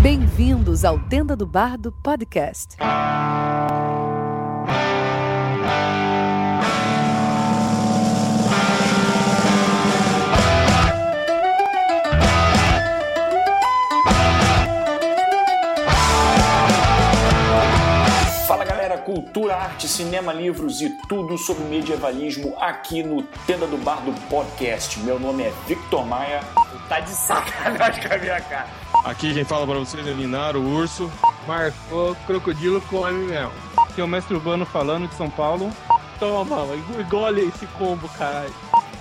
Bem-vindos ao Tenda do Bardo Podcast. Cultura, arte, cinema, livros e tudo sobre medievalismo aqui no Tenda do Bar do Podcast. Meu nome é Victor Maia. Tá de sacanagem com a minha cara. Aqui quem fala pra vocês é Linaro, o urso. Marcou crocodilo come mesmo. Aqui é o mestre Urbano falando de São Paulo. Toma, engole esse combo, caralho.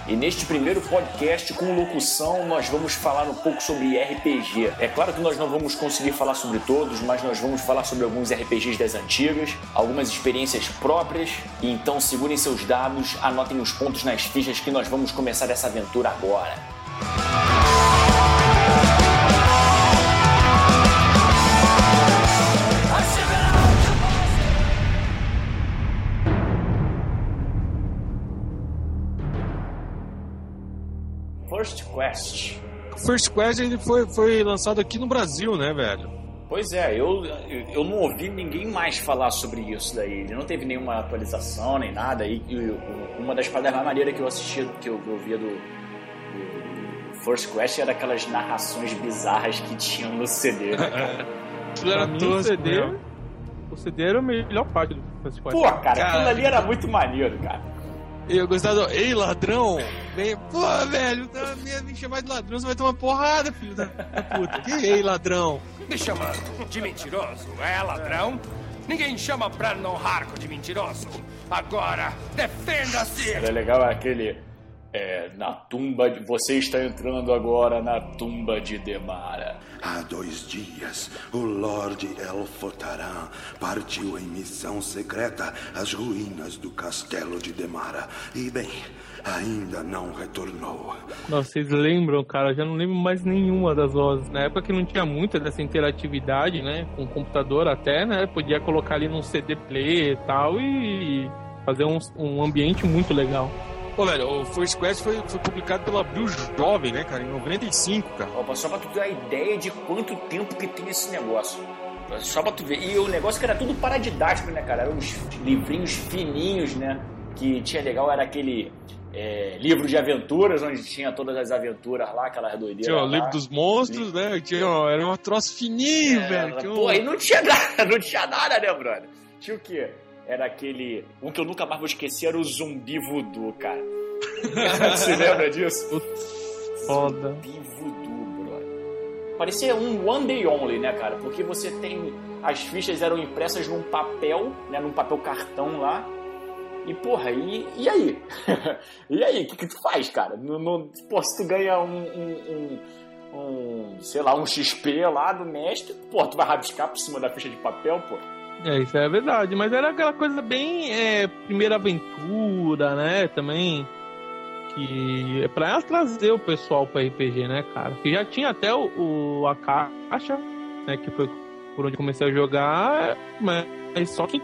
E neste primeiro podcast com locução, nós vamos falar um pouco sobre RPG. É claro que nós não vamos conseguir falar sobre todos, mas nós vamos falar sobre alguns RPGs das antigas, algumas experiências próprias. E então segurem seus dados, anotem os pontos nas fichas que nós vamos começar essa aventura agora. Quest. First Quest ele foi, foi lançado aqui no Brasil, né, velho? Pois é, eu, eu não ouvi ninguém mais falar sobre isso daí. Ele não teve nenhuma atualização nem nada. E, e uma das paradas mais maneiras que eu assistia, que eu, que eu via do, do First Quest era aquelas narrações bizarras que tinham no CD. Né, cara? Aquilo era mim, o CD, né? o CD era a melhor parte do First Quest. Pô, cara, aquilo Cara. ali era muito maneiro, cara. Eu gostava do. Ei, ladrão! Vem, pô, velho, tá me, me chamar de ladrão, você vai tomar porrada, filho da da puta. Que ei, ladrão? Me chamando de mentiroso, é ladrão? Ninguém chama Brandon Harco de mentiroso. Agora, defenda-se! Era legal aquele. É, na tumba de. Você está entrando agora na tumba de Demara. Há dois dias, o Lorde Elfotaran partiu em missão secreta às ruínas do castelo de Demara. E, bem, ainda não retornou. Nossa, vocês lembram, cara? Eu já não lembro mais nenhuma das vozes. Na época que não tinha muita dessa interatividade, né? Com o computador até, né? Podia colocar ali num CD player e tal e fazer um, um ambiente muito legal. Pô, velho, o First Quest foi, foi publicado pela Abril Jovem, né, cara, em 95, cara. Opa, só pra tu ter uma ideia de quanto tempo que tem esse negócio. Só pra tu ver. E o negócio que era tudo paradidático, né, cara? Eram uns livrinhos fininhos, né? Que tinha legal, era aquele é, livro de aventuras, onde tinha todas as aventuras lá, aquelas doideiras. Tinha o livro dos monstros, né? Tinha, ó, era um troço fininho, É, velho. Pô, e não tinha nada, não tinha nada, né, brother? Tinha o quê? Era aquele. Um que eu nunca mais vou esquecer era o zumbi voodoo, cara. Você lembra disso? Foda. Zumbi voodoo, brother. Parecia um one day only, né, cara? Porque você tem. As fichas eram impressas num papel, né? Num papel cartão lá. E, porra, e, e aí? e aí, o que, que tu faz, cara? No, no- pô, se tu ganha um, um- um- um, sei lá, um XP lá do mestre, pô, tu vai rabiscar por cima da ficha de papel, pô. É, isso é verdade. Mas era aquela coisa bem é, primeira aventura, né? Também. Que é pra trazer o pessoal pra RPG, né, cara? Que já tinha até o, o- a caixa, né? Que foi por onde comecei a jogar, mas só que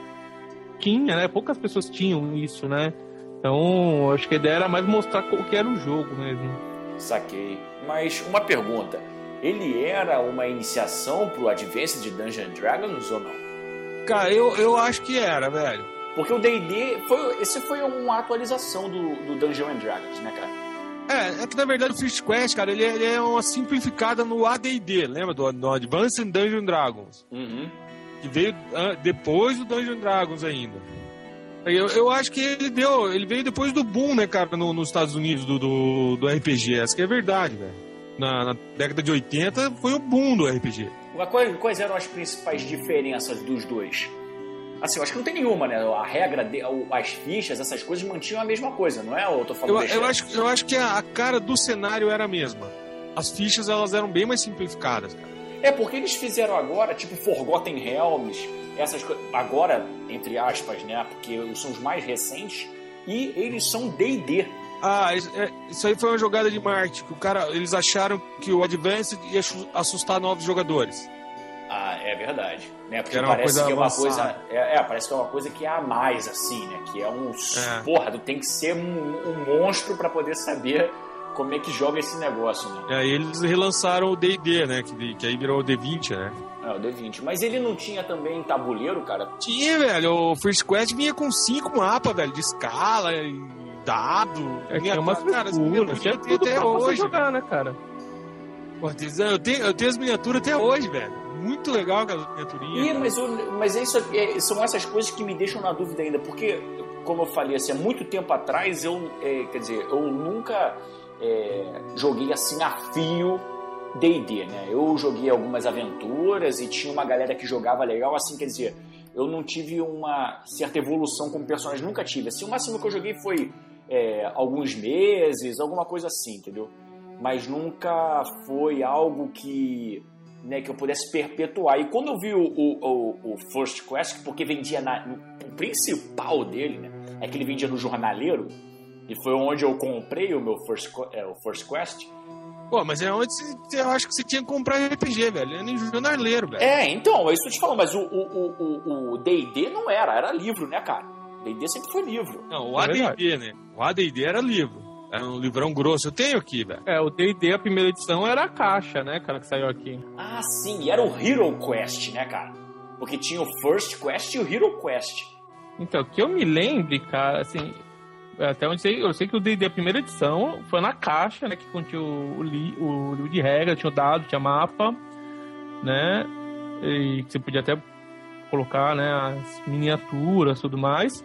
tinha, né? Poucas pessoas tinham isso, né? Então, acho que a ideia era mais mostrar o que era o jogo mesmo. Saquei. Mas uma pergunta. Ele era uma iniciação pro Advanced Dungeons Dragons ou não? Cara, eu, eu acho que era, velho. Porque o D&D, foi, esse foi uma atualização do, do Dungeons and Dragons, né, cara? É, é que na verdade o First Quest, cara, ele é, ele é uma simplificada no AD&D, lembra do, do Advanced Dungeons Dragons? Uhum. Que veio ah, depois do Dungeons Dragons ainda. Eu, eu acho que ele deu, ele veio depois do boom, né, cara, no- nos Estados Unidos do, do, do RPG. Essa que é verdade, velho. Na, na década de 80 foi o boom do RPG. Quais, quais eram as principais diferenças dos dois? Assim, eu acho que não tem nenhuma, né? A regra, de, as fichas, essas coisas mantinham a mesma coisa, não é? Eu tô falando Eu, eu, acho, eu acho que a, a cara do cenário era a mesma. As fichas, elas eram bem mais simplificadas, cara. É porque eles fizeram agora, tipo, Forgotten Realms, essas coisas. Agora, entre aspas, né? Porque são os mais recentes. E eles são DD. Ah, isso, é, isso aí foi uma jogada de marketing. O cara, eles acharam que o Advanced ia assustar novos jogadores. Ah, É verdade. Né? Porque parece que é uma avançada. coisa. É, é, parece que é uma coisa que é a mais, assim, né? Que é um. É. Porra, tu tem que ser um, um monstro pra poder saber como é que joga esse negócio, né? E aí eles relançaram o D&D, né? Que, que aí virou o D20, né? É, o D20. Mas ele não tinha também tabuleiro, cara? Tinha, velho. O First Quest vinha com cinco mapas, velho, de escala e dado. É, tinha umas cara, tinha eu tudo até pra hoje. jogar, né, cara? Tem- eu, tenho, eu tenho as miniaturas até hoje, velho. Muito legal aquelas miniaturinhas. Ih, mas, o- mas é isso, é, são essas coisas que me deixam na dúvida ainda, porque, como eu falei, assim, há muito tempo atrás, eu, é, quer dizer, eu nunca é, joguei assim a fio D&D, né? Eu joguei algumas aventuras e tinha uma galera que jogava legal, assim, quer dizer, eu não tive uma certa evolução como personagem, nunca tive. Assim, o máximo que eu joguei foi é, alguns meses, alguma coisa assim, entendeu? Mas nunca foi algo que né, que eu pudesse perpetuar. E quando eu vi o, o, o, o First Quest, porque vendia na, o principal dele, né, é que ele vendia no jornaleiro, e foi onde eu comprei o meu First, é, o First Quest. Pô, mas é onde você, eu acho que você tinha que comprar RPG, velho. É nem jornaleiro, velho. É, então, é isso que eu te falo, mas o o- o- o D&D não era, era livro, né, cara? D&D sempre foi livro. Não, o É AD&D, né? O AD&D era livro. Era um livrão grosso. Eu tenho aqui, velho. É, o D&D, a primeira edição, era a caixa, né, cara, que saiu aqui. Ah, sim, e era o Hero Quest, né, cara? Porque tinha o First Quest e o Hero Quest. Então, que eu me lembre, cara, assim, até onde sei, eu sei que o D&D, a primeira edição, foi na caixa, né, que continha o, li- o livro de regra, tinha o dado, tinha mapa, né, e que você podia até colocar, né, as miniaturas e tudo mais.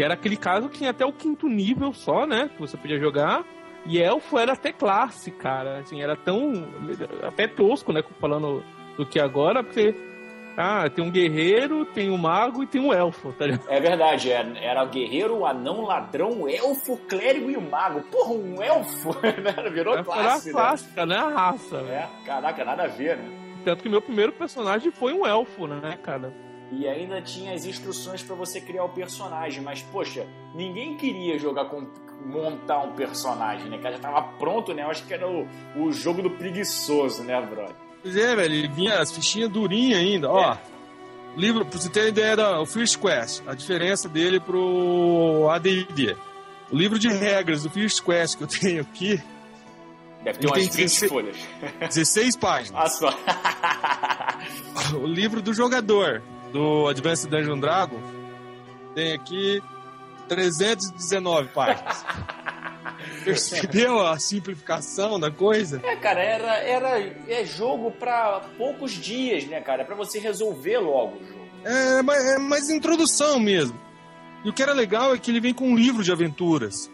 E era aquele caso que tinha até o quinto nível só, né, que você podia jogar. E elfo era até classe, cara, assim, era tão, até tosco, né, falando do que agora, porque... Ah, tem um guerreiro, tem um mago e tem um elfo, tá ligado? É verdade, era, era o guerreiro, o anão, ladrão, o elfo, o clérigo e o mago. Porra, um elfo, né? Virou Era classe, a clássica, né? A raça. né? né? É, caraca, nada a ver, né? Tanto que meu primeiro personagem foi um elfo, né, cara? E ainda tinha as instruções pra você criar o personagem, mas poxa, ninguém queria jogar com montar um personagem, né? Que já tava pronto, né? Eu acho que era o, o jogo do preguiçoso, né, brother? Pois é, velho. Ele vinha as fichinhas durinhas ainda. Ó, livro, pra você ter ideia do First Quest, a diferença dele pro AD&D. O livro de regras do First Quest que eu tenho aqui, Deve ter umas tem 20 16 folhas. 16 páginas. Ah, só. O livro do jogador do Advanced Dungeon Dragon tem aqui 319 páginas. Percebeu a simplificação da coisa? É, cara, era, era é jogo pra poucos dias, né, cara? É pra você resolver logo o jogo. É, mas- é mais introdução mesmo. E o que era legal é que ele vem com um livro de aventuras.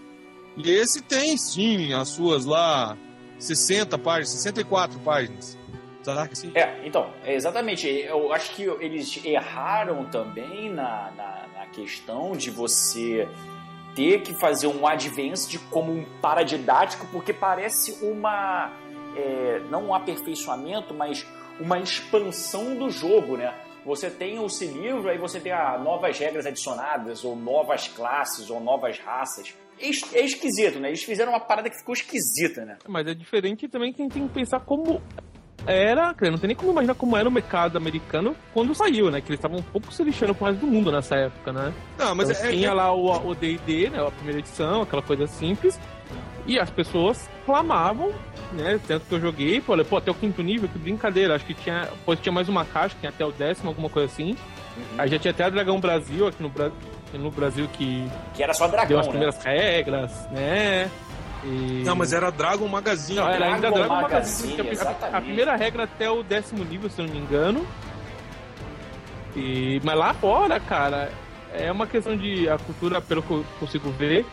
E esse tem, sim, as suas lá 60 páginas, 64 páginas. Será que sim? É, então, é exatamente. Eu acho que eles erraram também na, na, na questão de você ter que fazer um advanced como um paradidático, porque parece uma. é, não um aperfeiçoamento, mas uma expansão do jogo, né? Você tem o se livro, aí você tem ah, novas regras adicionadas, ou novas classes, ou novas raças. É é esquisito, né? Eles fizeram uma parada que ficou esquisita, né? Mas é diferente também que a gente tem que pensar como era, cara, não tem nem como imaginar como era o mercado americano quando saiu, né? Que eles estavam um pouco se lixando com o resto do mundo nessa época, né? Não, mas Então, é, tinha é- lá o D&D, né? A primeira edição, aquela coisa simples. E as pessoas clamavam, né? Tanto que eu joguei, falei, pô, até o quinto nível, que brincadeira. Acho que tinha. Depois tinha mais uma caixa, que tinha até o décimo, alguma coisa assim. Aí já tinha até a Dragão Brasil aqui no, Bra... aqui no Brasil que Que era só deu dragão, as né? primeiras regras, né? E... Não, mas era Dragon Magazine. Não, era ainda Dragon Dragon Magazine, Magazine. a- primeira regra até o décimo nível, se eu não me engano. E, mas lá fora, cara, é uma questão de a cultura, pelo que eu consigo ver.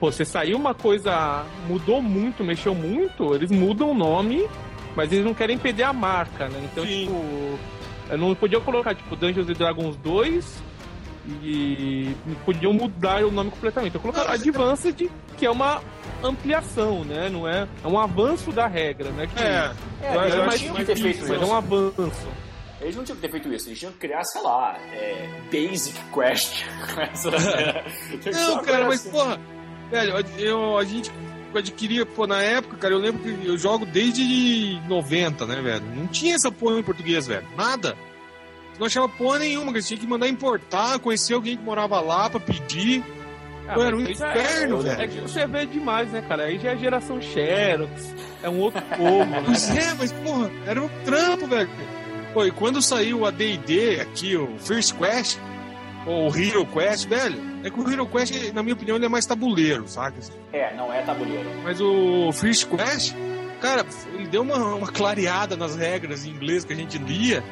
Pô, você saiu uma coisa, mudou muito, mexeu muito, eles mudam o nome, mas eles não querem perder a marca, né? Então, Sim. tipo, eu não podia colocar, tipo, Dungeons and Dragons 2 e podiam mudar o nome completamente. Eu colocaram Advanced, que é uma ampliação, né? Não é, é um avanço da regra, né? Que É, É, eles não mais tinham que ter feito difícil, mas isso. é um avanço. Eles não tinham que ter feito isso, eles tinham que criar, sei lá, é, Basic Quest. Não, cara, mas assim. porra, velho, eu, a gente adquiria, pô, na época, cara, eu lembro que eu jogo desde 90, né, velho? Não tinha essa porra em português, velho. Nada. Não achava porra nenhuma, que você tinha que mandar importar, conhecer alguém que morava lá pra pedir. Ah, era um é- inferno, é, velho. É que você vê demais, né, cara? Aí já é a geração Xerox, é um outro povo, né? Pois é, mas, porra, era um trampo, velho. Pô, e quando saiu o AD&D aqui, o First Quest, ou o Hero Quest, velho, é que o Hero Quest, na minha opinião, ele é mais tabuleiro, saca? É, não é tabuleiro. Mas o First Quest, cara, ele deu uma, uma clareada nas regras em inglês que a gente lia,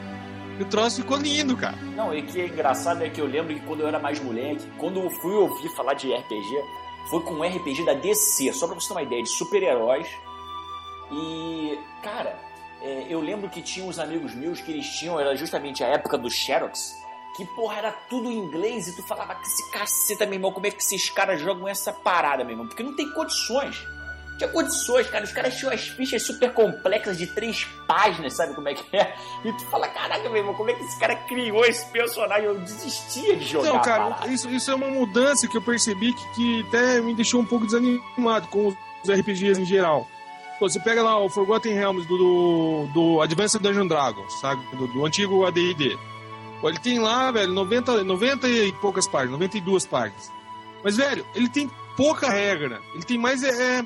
e o troço ficou lindo, cara. Não, e que é engraçado é que eu lembro que quando eu era mais moleque, quando eu fui ouvir falar de RPG, foi com um RPG da DC, só pra você ter uma ideia, de super-heróis. E, cara, é, eu lembro que tinha uns amigos meus que eles tinham, era justamente a época do Xerox, que, porra, era tudo em inglês e tu falava que esse caceta, meu irmão, como é que esses caras jogam essa parada, meu irmão? Porque não tem condições. Tinha condições, cara. Os caras tinham as fichas super complexas de três páginas, sabe como é que é? E tu fala, caraca, meu irmão, como é que esse cara criou esse personagem? Eu desistia de jogar. Não, a cara, isso, isso é uma mudança que eu percebi que, que até me deixou um pouco desanimado com os RPGs em geral. Pô, você pega lá o Forgotten Realms do, do, do Advanced Dungeon Dragons, sabe? Do, do antigo AD&D. Ele tem lá, velho, 90, 90 e poucas páginas, 92 páginas. Mas, velho, ele tem pouca regra. Ele tem mais é, é,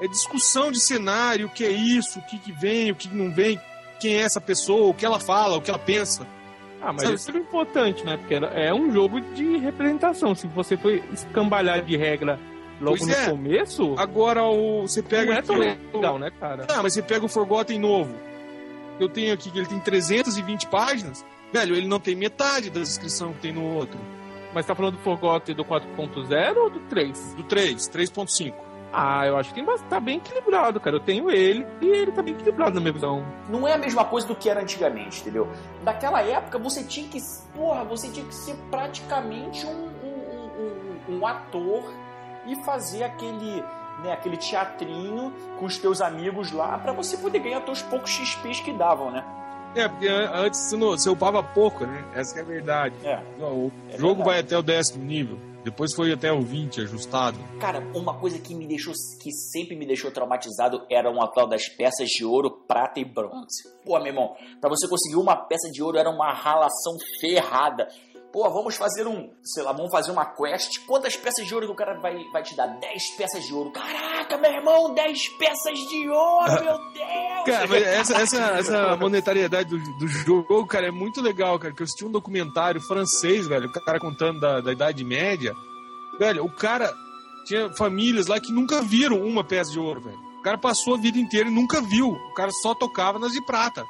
é discussão de cenário, o que é isso, o que, que vem, o que não vem, quem é essa pessoa, o que ela fala, o que ela pensa. Ah, mas Sabe- isso é importante, né? Porque é um jogo de representação. Se você for escambalhar de regra logo Pois no é. começo, Agora o, você pega. não é tão legal, né, cara? Ah, mas você pega o Forgotten novo. Eu tenho aqui que ele tem 320 páginas. Velho, ele não tem metade da descrição que tem no outro. Mas tá falando do Forgotten do 4.0 ou do 3? Do 3, 3.5. Ah, eu acho que tem tá bem equilibrado, cara. Eu tenho ele e ele tá bem equilibrado na minha visão. Não é a mesma coisa do que era antigamente, entendeu? Naquela época você tinha que. Porra, você tinha que ser praticamente um, um, um- um ator e fazer aquele. Né, aquele teatrinho com os teus amigos lá pra você poder ganhar teus poucos XPs que davam, né? É, porque an- antes você, não, você upava pouco, né? Essa que é a verdade. É. O É jogo verdade. vai até o décimo nível. Depois foi até o 20 ajustado. Cara, uma coisa que me deixou, que sempre me deixou traumatizado era uma tal das peças de ouro, prata e bronze. Pô, meu irmão, pra você conseguir uma peça de ouro era uma ralação ferrada. Pô, vamos fazer um, sei lá, vamos fazer uma quest. Quantas peças de ouro que o cara vai, vai te dar? 10 peças de ouro. Caraca, meu irmão, 10 peças de ouro, meu Deus! Cara, essa, essa, essa monetariedade do, do jogo, cara, é muito legal, cara. Que eu assisti um documentário francês, velho, o cara contando da, da Idade Média. Velho, o cara tinha famílias lá que nunca viram uma peça de ouro, velho. O cara passou a vida inteira e nunca viu. O cara só tocava nas de prata.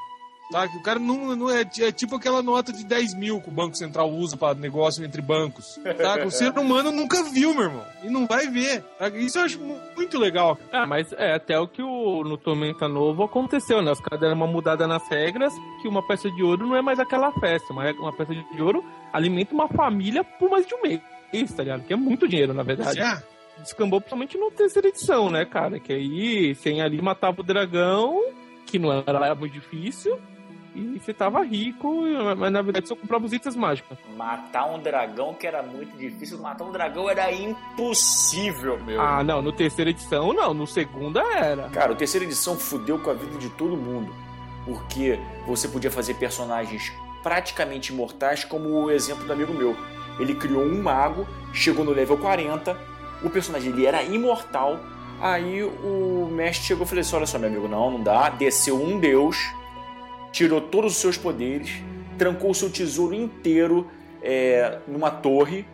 Tá? O cara não, não é, é tipo aquela nota de 10 mil que o Banco Central usa para negócio entre bancos. Tá? O ser humano nunca viu, meu irmão. E não vai ver. tá? Isso eu acho mu- muito legal. Ah, mas é até o que o, no Tormenta Novo aconteceu, né? Os caras deram uma mudada nas regras, que uma peça de ouro não é mais aquela festa. Uma, uma peça de ouro alimenta uma família por mais de um mês, tá ligado? Que é muito dinheiro, na verdade. É. Descambou principalmente na terceira edição, né, cara? Que aí, sem ali matava o dragão, que não era muito difícil, e você tava rico, mas na verdade você comprava os itens mágicos. Matar um dragão que era muito difícil, matar um dragão era impossível, meu. Ah, não, no terceira edição não, no segunda era. Cara, o terceira edição fudeu com a vida de todo mundo. Porque você podia fazer personagens praticamente imortais, como o exemplo do amigo meu. Ele criou um mago, chegou no level 40, o personagem ele era imortal. Aí o mestre chegou e falou assim: Olha só, meu amigo, não, não dá. Desceu um deus, tirou todos os seus poderes, trancou seu tesouro inteiro é, numa torre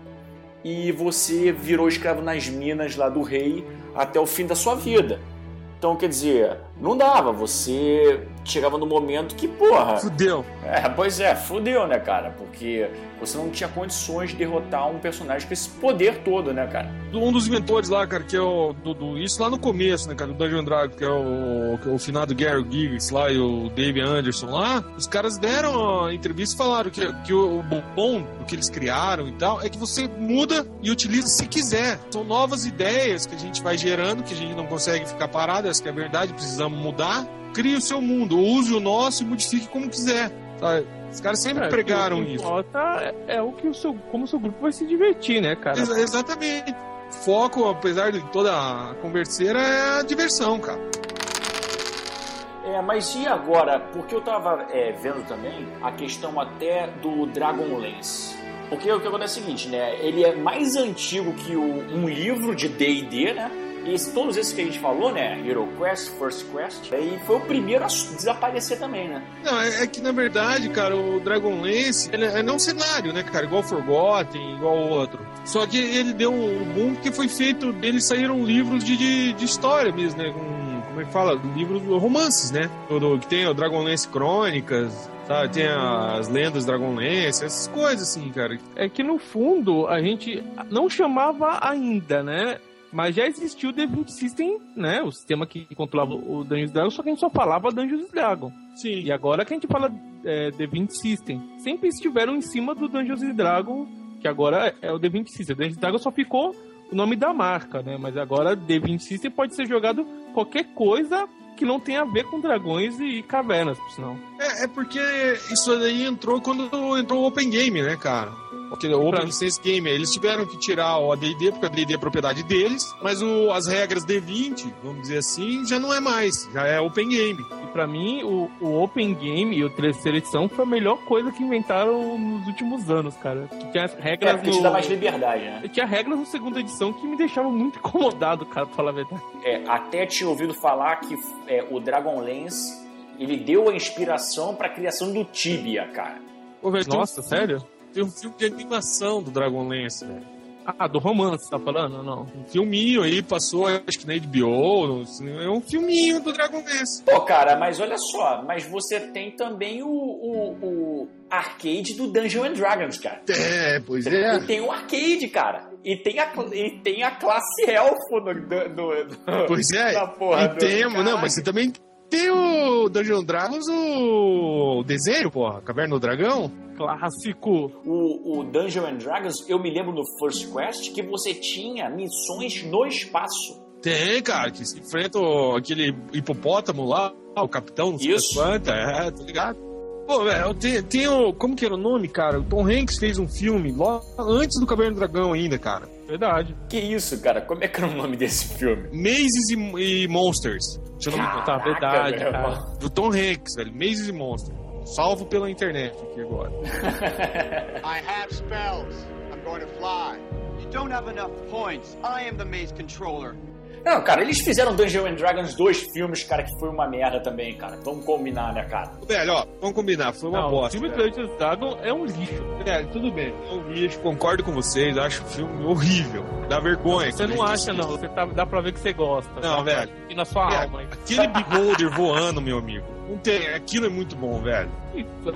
e você virou escravo nas minas lá do rei até o fim da sua vida. Então, quer dizer, não dava. Você chegava no momento que, porra. Fudeu. É, pois é, fudeu, né, cara? Porque você não tinha condições de derrotar um personagem com esse poder todo, né, cara? um dos inventores lá, cara, que é o. Do, do- isso lá no começo, né, cara, do Dungeon Dragon, que é o, que é o finado Gary Gibbs lá e o Dave Anderson lá, os caras deram a entrevista e falaram que, que o, o bom do que eles criaram e tal é que você muda e utiliza se quiser. São novas ideias que a gente vai gerando, que a gente não consegue ficar parado, essa que é a verdade, precisamos mudar. Crie o seu mundo, use o nosso e modifique como quiser. sabe? Os caras sempre É, pregaram o que isso. importa é, é o que o seu, como o seu grupo vai se divertir, né, cara? Ex- exatamente. Foco, apesar de toda a converseira, é a diversão, cara. É, mas e agora? Porque eu tava é, vendo também a questão até do Dragonlance. Porque o que acontece é o seguinte, né? Ele é mais antigo que o, um livro de D&D, né? E todos esses que a gente falou, né? Hero Quest, First Quest, e foi o primeiro a desaparecer também, né? Não, é, é que na verdade, cara, o Dragonlance ele é não um cenário, né, cara? Igual Forgotten, igual o outro. Só que ele deu um boom porque foi feito. Eles saíram livros de, de, de história mesmo, né? Com, como é que fala? Livros romances, né? Do, do- que tem o Dragonlance Crônicas, sabe? Tem as lendas Dragonlance, essas coisas assim, cara. É que no fundo a gente não chamava ainda, né? Mas já existiu o The 20 System, né? O sistema que controlava o Dungeons Dragons, só que a gente só falava Dungeons Dragons. Sim. E agora que a gente fala é, The 20 System, sempre estiveram em cima do Dungeons Dragons, que agora é o The 20 System. Dungeons Dragons só ficou o nome da marca, né? Mas agora The 20 System pode ser jogado qualquer coisa que não tenha a ver com dragões e cavernas, por sinal. É, é porque isso aí entrou quando entrou o Open Game, né, cara? Aquele Open Pra- License Game. Eles tiveram que tirar o AD&D, porque a AD&D é propriedade deles, mas o, as regras D20, vamos dizer assim, já não é mais. Já é Open Game. E pra mim, o, o Open Game e o terceira edição foi a melhor coisa que inventaram nos últimos anos, cara. Que tinha as É, regras porque no... te dá mais liberdade, né? Tinha regras na segunda edição que me deixavam muito incomodado, cara, pra falar a verdade. É, até tinha ouvido falar que é, o Dragonlance ele deu a inspiração pra criação do Tibia, cara. Nossa, sério? Tem um filme de animação do Dragonlance, velho. Ah, do romance, tá falando? ou Não. Um filminho aí, passou, acho que na HBO, no é um filminho do Dragonlance. Pô, cara, mas olha só, mas você tem também o, o, o arcade do Dungeons and Dragons, cara. É, pois E tem o arcade, cara. E tem a, e tem a classe elfo no, do, do- do- Pois é, da porra e do- tem, não, mas você também tem o Dungeon Dragons, o desenho, porra, Caverna do Dragão. Clássico. O, o Dungeons and Dragons, eu me lembro no First Quest que você tinha missões no espaço. Tem, cara, que se enfrenta aquele hipopótamo lá, o capitão, não sei Isso. das quantas, é, tá ligado? Pô, velho, tem, tem o. Como que era o nome, cara? O Tom Hanks fez um filme logo antes do Caverna do Dragão ainda, cara. Verdade. Que isso, cara? Como é que era o nome desse filme? Mazes e, e Monsters. Deixa eu não me Tá, verdade, meu cara. Do Tom Hanks, velho. Mazes e Monsters. Salvo pela internet aqui agora. I have spells. I'm going to fly. You don't have enough points. I am the maze controller. Não, cara, eles fizeram Dungeons and Dragons dois filmes, cara, que foi uma merda também, cara. Vamos combinar, né, cara? Velho, ó, vamos combinar, foi uma Não, o bosta. filme velho. Dungeons Dragon é um lixo. É, tudo bem. Eu vi, concordo com vocês, acho o filme horrível. Dá vergonha. Você não acha, não. Você tá, dá pra ver que você gosta. Não, tá? velho. E na sua É, alma. hein? Aquele beholder voando, meu amigo. Não tem, aquilo é muito bom, velho.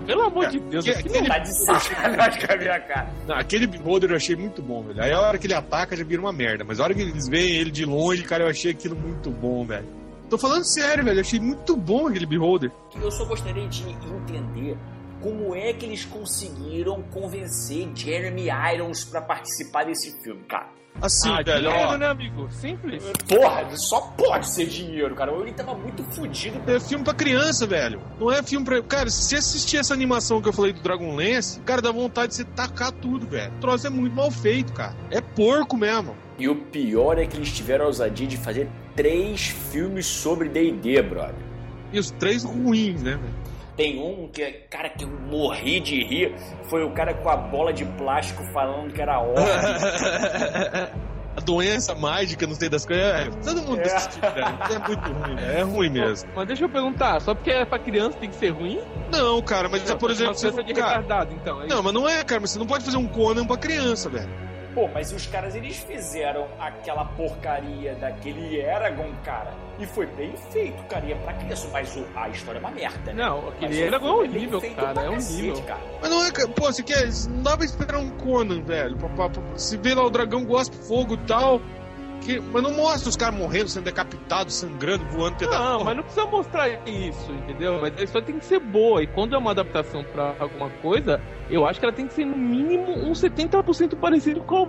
Pelo amor É, de Deus. que- aquele- Tá de sacanagem com a minha cara. Não, aquele beholder eu achei muito bom, velho. Aí a hora que ele ataca já vira uma merda. Mas a hora que eles veem ele de longe, cara, eu achei aquilo muito bom, velho. Tô falando sério, velho. Eu achei muito bom aquele beholder. Eu só gostaria de entender como é que eles conseguiram convencer Jeremy Irons pra participar desse filme, cara. Assim, ah, velho, dinheiro, ó. né, amigo? Simples. Porra, só pode ser dinheiro, cara. Ele tava muito fudido. É filme pra criança, velho. Não é filme pra. Cara, se você assistir essa animação que eu falei do Dragonlance, cara, dá vontade de você tacar tudo, velho. O troço é muito mal feito, cara. É porco mesmo. E o pior é que eles tiveram a ousadia de fazer três filmes sobre D&D, brother. E os três ruins, né, velho? Tem um que, cara, que eu morri de rir. Foi o cara com a bola de plástico falando que era orbe. A doença mágica, não sei das coisas. É, todo mundo É. assistiu, velho. É muito ruim, velho. É ruim mesmo. Mas deixa eu perguntar, só porque é pra criança tem que ser ruim? Não, cara, mas por exemplo, você. criança de Cara, retardado, então. é não, mas não é, cara, mas você não pode fazer um Conan pra criança, velho. Pô, mas os caras, eles fizeram aquela porcaria daquele Eragon, cara. E foi bem feito, cara. E é pra criança, mas o- a história é uma merda, né? Não, aquele o Eragon é bem horrível, feito cara, é um cacete, nível. cara. Mas não é, pô, você quer. Não dá pra esperar um Conan, velho. Pra, pra- pra- se vê lá o dragão gospe fogo e tal. Que, mas não mostra os caras morrendo, sendo decapitados, sangrando, voando pedaço. Não, mas não precisa mostrar isso, entendeu? Mas a história tem que ser boa. E quando é uma adaptação pra alguma coisa, eu acho que ela tem que ser no mínimo uns 70% parecido com a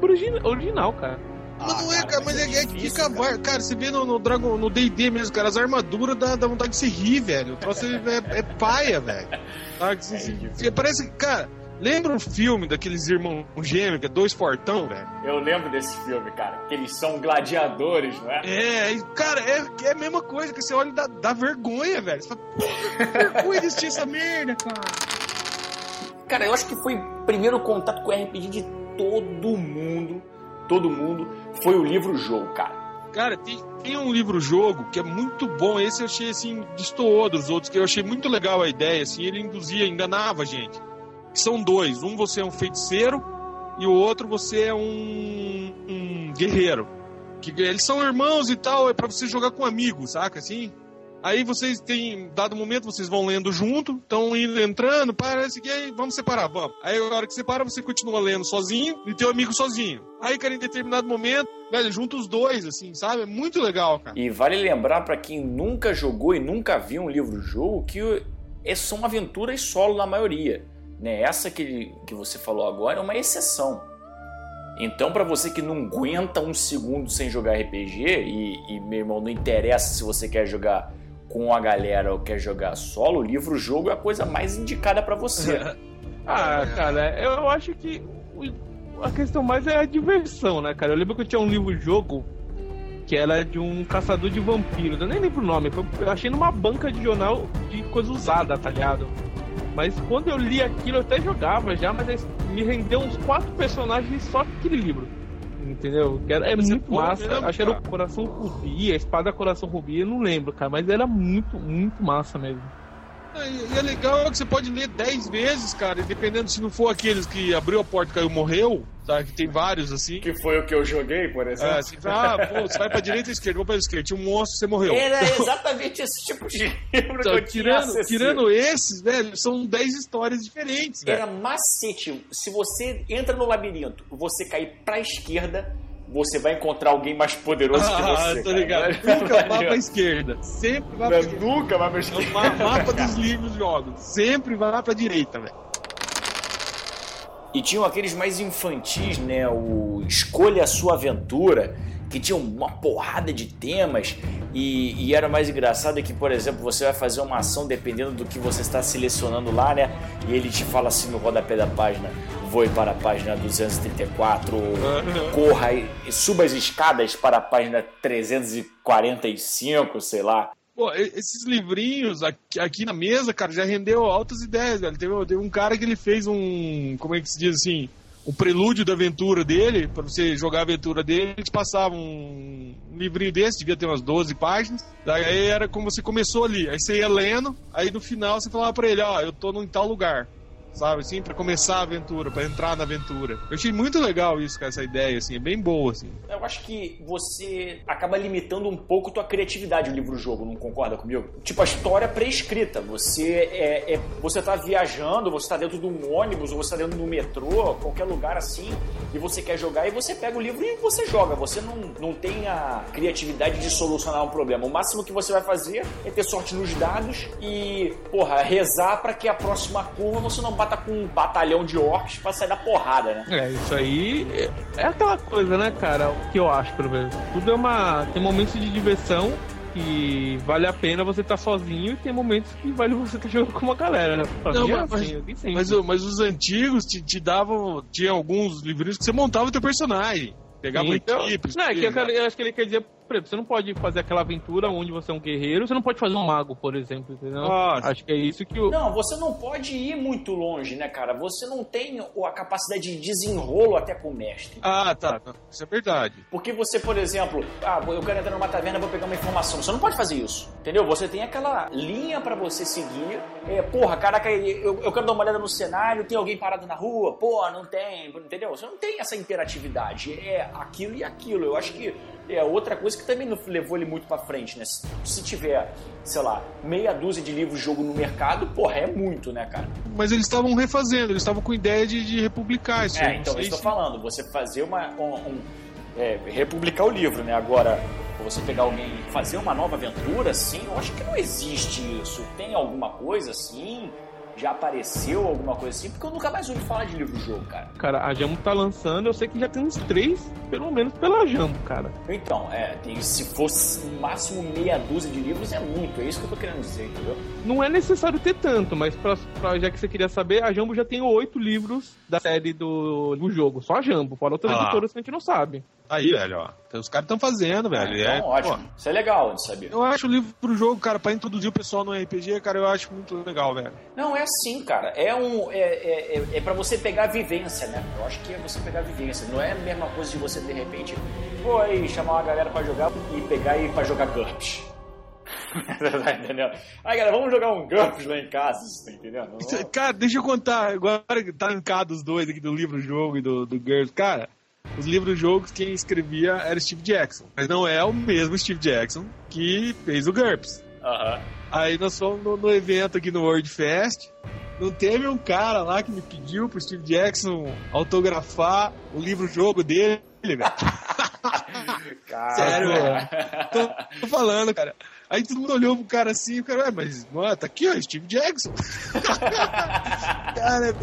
original, cara. Mas não Ah, é, cara, cara, mas é, é é que difícil, fica. cara. Cara. você vê no, no Dragon, no DD mesmo, cara, as armaduras dá, dá vontade de se rir, velho. O troço é, é, é paia, velho. Se- difícil. Parece que, cara, Lembra um filme daqueles irmãos gêmeos, que é dois portão, velho? Eu lembro desse filme, cara. Que eles são gladiadores, não é? É, cara, é, é a mesma coisa, que você olha e dá, dá vergonha, velho. Você fala, "Pô, como existir essa merda, cara? Cara, eu acho que foi o primeiro contato com o RPG de todo mundo. Todo mundo. Foi o livro-jogo, cara. Cara, tem, tem um livro-jogo que é muito bom. Esse eu achei, assim, destoou dos outros, que eu achei muito legal a ideia, assim, ele induzia, enganava a gente. São dois. Um você é um feiticeiro e o outro você é um, um guerreiro. Que eles são irmãos e tal, é pra você jogar com amigos, saca, assim? Aí vocês têm, dado momento, vocês vão lendo junto, estão indo entrando, parece que aí vamos separar, vamos. Aí a hora que separa, você continua lendo sozinho e teu amigo sozinho. Aí, cara, em determinado momento, velho, junta os dois, assim, sabe? É muito legal, cara. E vale lembrar pra quem nunca jogou e nunca viu um livro-jogo que é- são aventuras solo na maioria. Né? Essa que, que você falou agora é uma exceção. Então, pra você que não aguenta um segundo sem jogar RPG, e, e, meu irmão, não interessa se você quer jogar com a galera ou quer jogar solo, livro-jogo é a coisa mais indicada pra você. Ah, cara, eu acho que a questão mais é a diversão, né, cara? Eu lembro que eu tinha um livro-jogo que era de um caçador de vampiros. Eu nem lembro o nome, eu achei numa banca de jornal de coisa usada, tá ligado? Mas quando eu li aquilo, eu até jogava já, mas me rendeu uns quatro personagens só aquele livro. Entendeu? Que era, é muito massa. mesmo, Acho que era o Coração Rubi, a Espada Coração Rubi, eu não lembro, cara. Mas era muito, muito massa mesmo. E e é legal que você pode ler 10 vezes, cara, e dependendo se não for aqueles que abriu a porta e caiu morreu, tá? Que tem vários assim. Que foi o que eu joguei, por exemplo. É, assim, ah, pô, você vai pra direita ou esquerda, vou pra esquerda, tinha um monstro, você morreu. Era exatamente esse tipo de livro que Então, eu tinha tirando, acessível. tirando esses, velho, são 10 histórias diferentes, velho. Era macete. Se você entra no labirinto, você cair pra esquerda, você vai encontrar alguém mais poderoso que Ah, você. tô cara. ligado. Não Nunca vá pra esquerda. Sempre vá pra esquerda. Nunca vai pra É esquerda. o ma- mapa dos livros jogos. Sempre vá pra direita, velho. E tinham aqueles mais infantis, né? O Escolha a Sua Aventura, que tinham uma porrada de temas. E, e era mais engraçado que, por exemplo, você vai fazer uma ação dependendo do que você está selecionando lá, né? E ele te fala assim no rodapé da página: voe para a página 234, corra e, suba as escadas para a página 345, sei lá. Pô, esses livrinhos aqui, aqui na mesa, cara, já rendeu altas ideias, velho. Teve, teve um cara que ele fez um. Como é que se diz assim? Um prelúdio da aventura dele, pra você jogar a aventura dele, ele te passava um livrinho desse, devia ter umas 12 páginas. Daí era como você começou ali. Aí você ia lendo, aí no final você falava pra ele, ó, eu tô em tal lugar. Sabe, assim, pra começar a aventura, pra entrar na aventura. Eu achei muito legal isso, cara, essa ideia, assim, é bem boa, assim. Eu acho que você acaba limitando um pouco tua criatividade no livro-jogo, não concorda comigo? Tipo, a história pré-escrita. Você é, é- você tá viajando, você tá dentro de um ônibus, ou você tá dentro de um metrô, qualquer lugar assim, e você quer jogar, e você pega o livro e você joga. Você não, não tem a criatividade de solucionar um problema. O máximo que você vai fazer é ter sorte nos dados e, porra, rezar pra que a próxima curva você não bata com um batalhão de orcs pra sair da porrada, né? É, isso aí é, é aquela coisa, né, cara? O que eu acho, pelo menos. Tudo é uma. Tem momentos de diversão que vale a pena você estar sozinho e tem momentos que vale você estar jogando com uma galera, né? Não, é mas- assim, Mas, mas os antigos te, te davam. Tinha alguns livrinhos que você montava o teu personagem. Pegava Então, equipe. não, é que eu, eu acho que ele quer dizer, por exemplo, você não pode fazer aquela aventura onde você é um guerreiro, você não pode fazer um mago, por exemplo, entendeu? Nossa. Acho que é isso que o. Não, você não pode ir muito longe, né, cara? Você não tem a capacidade de desenrolo até com o mestre. Ah, tá. Isso é verdade. Porque você, por exemplo, ah, eu quero entrar numa taverna, vou pegar uma informação. Você não pode fazer isso, entendeu? Você tem aquela linha pra você seguir. É, porra, caraca, eu, eu quero dar uma olhada no cenário, tem alguém parado na rua? Pô, não tem, entendeu? Você não tem essa interatividade. É aquilo e aquilo. Eu acho que é outra coisa que também não levou ele muito pra frente, né? Se, tiver, sei lá, meia dúzia de livros de jogo no mercado, porra, é muito, né, cara? Mas eles estavam refazendo, eles estavam com ideia de, de republicar isso. É, não então, eu tô falando. Você fazer uma. Um, um- é, republicar o livro, né? Agora, você pegar alguém e fazer uma nova aventura, assim, eu acho que não existe isso. Tem alguma coisa assim? Já apareceu alguma coisa assim? Porque eu nunca mais ouvi falar de livro-jogo, cara. Cara, a Jambo tá lançando, eu sei que já tem uns três, pelo menos pela Jambo, cara. Então, é, tem- se fosse no máximo meia dúzia de livros, é muito. É isso que eu tô querendo dizer, entendeu? não é necessário ter tanto, mas pra, pra- já que você queria saber, a Jumbo já tem oito livros da série do, do jogo. Só a Jumbo, fora outras Ah. editoras que a gente não sabe. Aí, velho, ó. Então, Os caras estão fazendo, velho. então, é, ótimo. pô, Isso é legal de saber. eu acho o livro pro jogo, cara, pra introduzir o pessoal no RPG, cara, eu acho muito legal, velho. Não, é assim, cara. É um. É, é, é, é pra você pegar a vivência, né? Eu acho que é você pegar a vivência. Não é a mesma coisa de você, de repente, pô, aí chamar uma galera pra jogar e pegar e ir pra jogar GURPS. tá entendendo? Aí, galera, vamos jogar um GURPS lá em casa, tá entendendo? Cara, deixa eu contar, agora que tá linkado os dois aqui do livro-jogo e do, do GURPS. Cara, os livros-jogos quem escrevia era Steve Jackson. Mas não é o mesmo Steve Jackson que fez o GURPS. Aham. Aí nós fomos no, no evento aqui no World Fest. Não teve um cara lá que me pediu pro Steve Jackson autografar o livro-jogo dele, velho. Cara, Sério, velho. Tô, tô falando, cara. Aí todo mundo olhou pro cara assim, o cara, mas, mano, tá aqui, ó, Steve Jackson. cara, é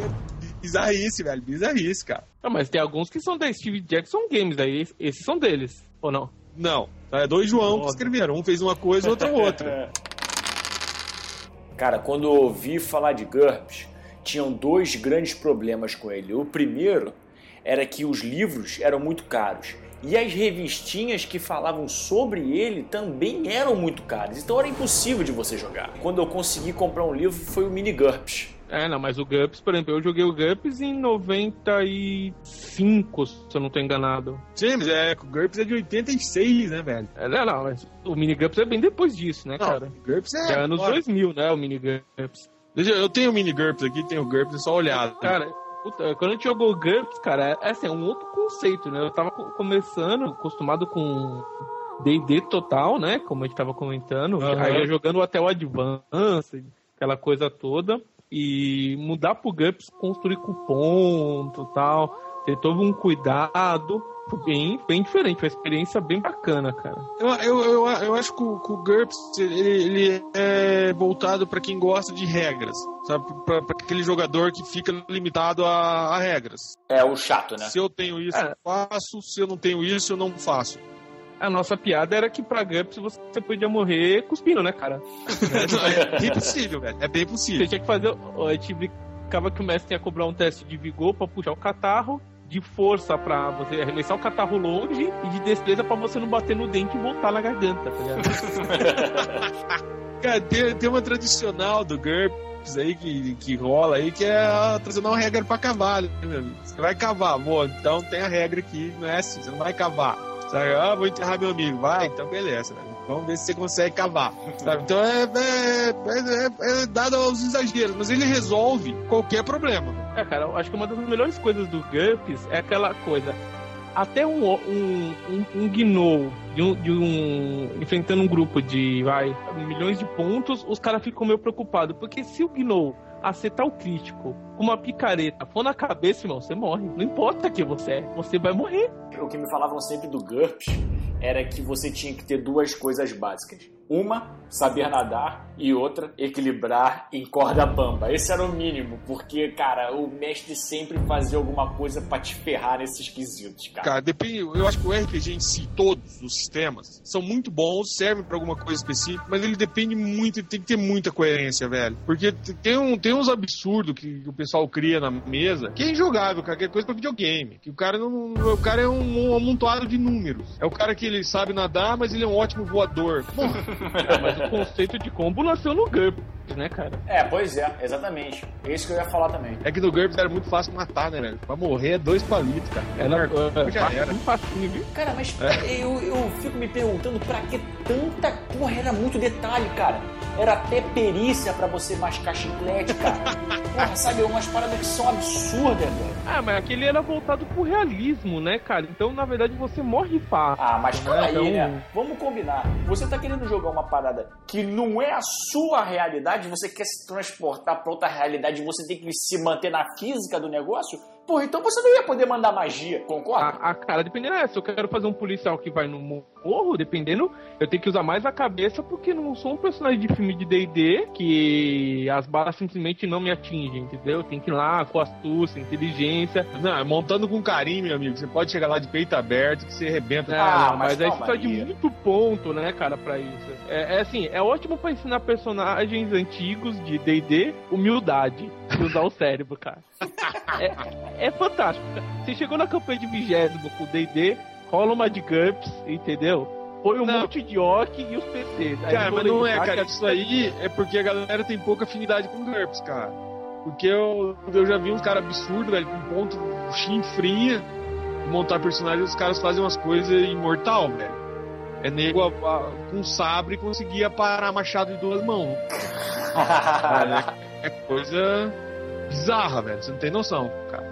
bizarrice, velho, bizarrice, cara. Ah, mas tem alguns que são da Steve Jackson Games, aí esses são deles, ou não? Não, é dois João que Nossa. escreveram. Um fez uma coisa, outro outra. Cara, quando eu ouvi falar de GURPS, tinham dois grandes problemas com ele. O primeiro era que os livros eram muito caros. E as revistinhas que falavam sobre ele também eram muito caras. Então era impossível de você jogar. Quando eu consegui comprar um livro foi o Mini GURPS. É, não, mas o GURPS, por exemplo, eu joguei o GURPS em 95, se eu não tô enganado. Sim, mas é, o GURPS é de 86, né, velho? É, não, não, mas o Mini GURPS é bem depois disso, né, Não, cara? o GURPS é... É anos Olha, 2000, né, o Mini GURPS. Deixa eu, tenho o mini GURPS aqui, tenho o GURPS, é só olhar. Cara, puta, quando a gente jogou o GURPS, cara, é, assim, é um outro conceito, né? Eu tava co- começando, acostumado com D&D total, né? Como a gente tava comentando. Aham. Aí jogando até o Advance, aquela coisa toda. E mudar pro GURPS, construir com ponto e tal. Ter todo um cuidado. Foi bem, bem diferente, uma experiência bem bacana, cara. Eu, eu, eu, eu acho que o, que o GURPS ele, ele é voltado pra quem gosta de regras, sabe? Pra, pra aquele jogador que fica limitado a, a regras. É o chato, né? Se eu tenho isso, É. eu faço. Se eu não tenho isso, eu não faço. A nossa piada era que pra GURPS você podia morrer cuspindo, né, cara? É bem possível, velho. É bem Você possível. tinha que fazer. A gente brincava que o mestre ia cobrar um teste de vigor pra puxar o catarro, de força pra você arremessar o catarro longe e de destreza pra você não bater no dente e voltar na garganta, tá ligado? Cara, tem, tem uma tradicional do GURPS aí que, que rola aí, que é a tradicional regra pra cavar, né, meu amigo? Você vai cavar, bom, então tem a regra aqui, não é assim, você não vai cavar. Sabe? Ah, vou enterrar meu amigo. Vai, então beleza. Né? Vamos ver se você consegue cavar. Sabe? Então é, é, é, é- é dado aos exageros, mas ele resolve qualquer problema. É, cara, eu acho que uma das melhores coisas do GURPS é aquela coisa. Até um, um, um, um de um, de um. enfrentando um grupo de vai, milhões de pontos, os caras ficam meio preocupados. Porque se o Gnou acertar o crítico com uma picareta for na cabeça, irmão, você morre. Não importa quem você é, você vai morrer. O que me falavam sempre do GURPS era que você tinha que ter duas coisas básicas. Uma, saber nadar, e outra, equilibrar em corda bamba. Esse era o mínimo, porque, cara, o mestre sempre fazia alguma coisa pra te ferrar nesses quesitos, cara. Cara, depende. Eu acho que o RPG em si, todos os sistemas, são muito bons, servem pra alguma coisa específica, mas ele depende muito, ele tem que ter muita coerência, velho. Porque tem, um, tem uns absurdos que o pessoal cria na mesa que é injogável, cara, que é coisa pra videogame. Que o cara não. O cara é um, um amontoado de números. É o cara que ele sabe nadar, mas ele é um ótimo voador. Mas o conceito de combo nasceu no Né, cara? É, pois é, exatamente. É isso que eu ia falar também. é que no GURPS era muito fácil matar, né, velho? Pra morrer é dois palitos, cara. É, na, é, já era. facinho, viu? Cara, mas eu, eu fico me perguntando pra que tanta porra, era muito detalhe, cara. Era até perícia pra você mascar chiclete, cara. Porra, sabe, umas paradas que são absurdas, velho. Ah, mas aquele era voltado pro realismo, né, cara? Então, na verdade, você morre fácil. Ah, mas calma aí, Então- né? Vamos combinar. Você tá querendo jogar uma parada que não é a sua realidade, você quer se transportar pra outra realidade você tem que se manter na física do negócio? Porra, então você não ia poder mandar magia, concorda? A, a cara, dependendo, é, se eu quero fazer um policial que vai no morro, dependendo, eu tenho que usar mais a cabeça, porque não sou um personagem de filme de D&D que as balas simplesmente não me atingem, entendeu? Eu tenho que ir lá com astúcia, inteligência. Não, é montando com carinho, meu amigo. Você pode chegar lá de peito aberto que você arrebenta. Ah, Ah, mas, mas aí você precisa de muito ponto, né, cara, pra isso. É, é assim, é ótimo pra ensinar personagens antigos de D&D humildade, e usar o cérebro, cara. É, é fantástico. Você chegou na campanha de vigésimo com o D&D, rola uma de GURPS, entendeu? Põe um Não. monte de orc e os PCs. Cara, mas não é, cara. que- Isso aí é porque a galera tem pouca afinidade com GURPS, cara. Porque eu, eu já vi uns caras absurdos, velho, com ponto chinfrinha, montar personagens, os caras fazem umas coisas imortal, velho. É nego a- a- com sabre conseguia parar machado de duas mãos. É, é coisa bizarra, velho. Você não tem noção, cara.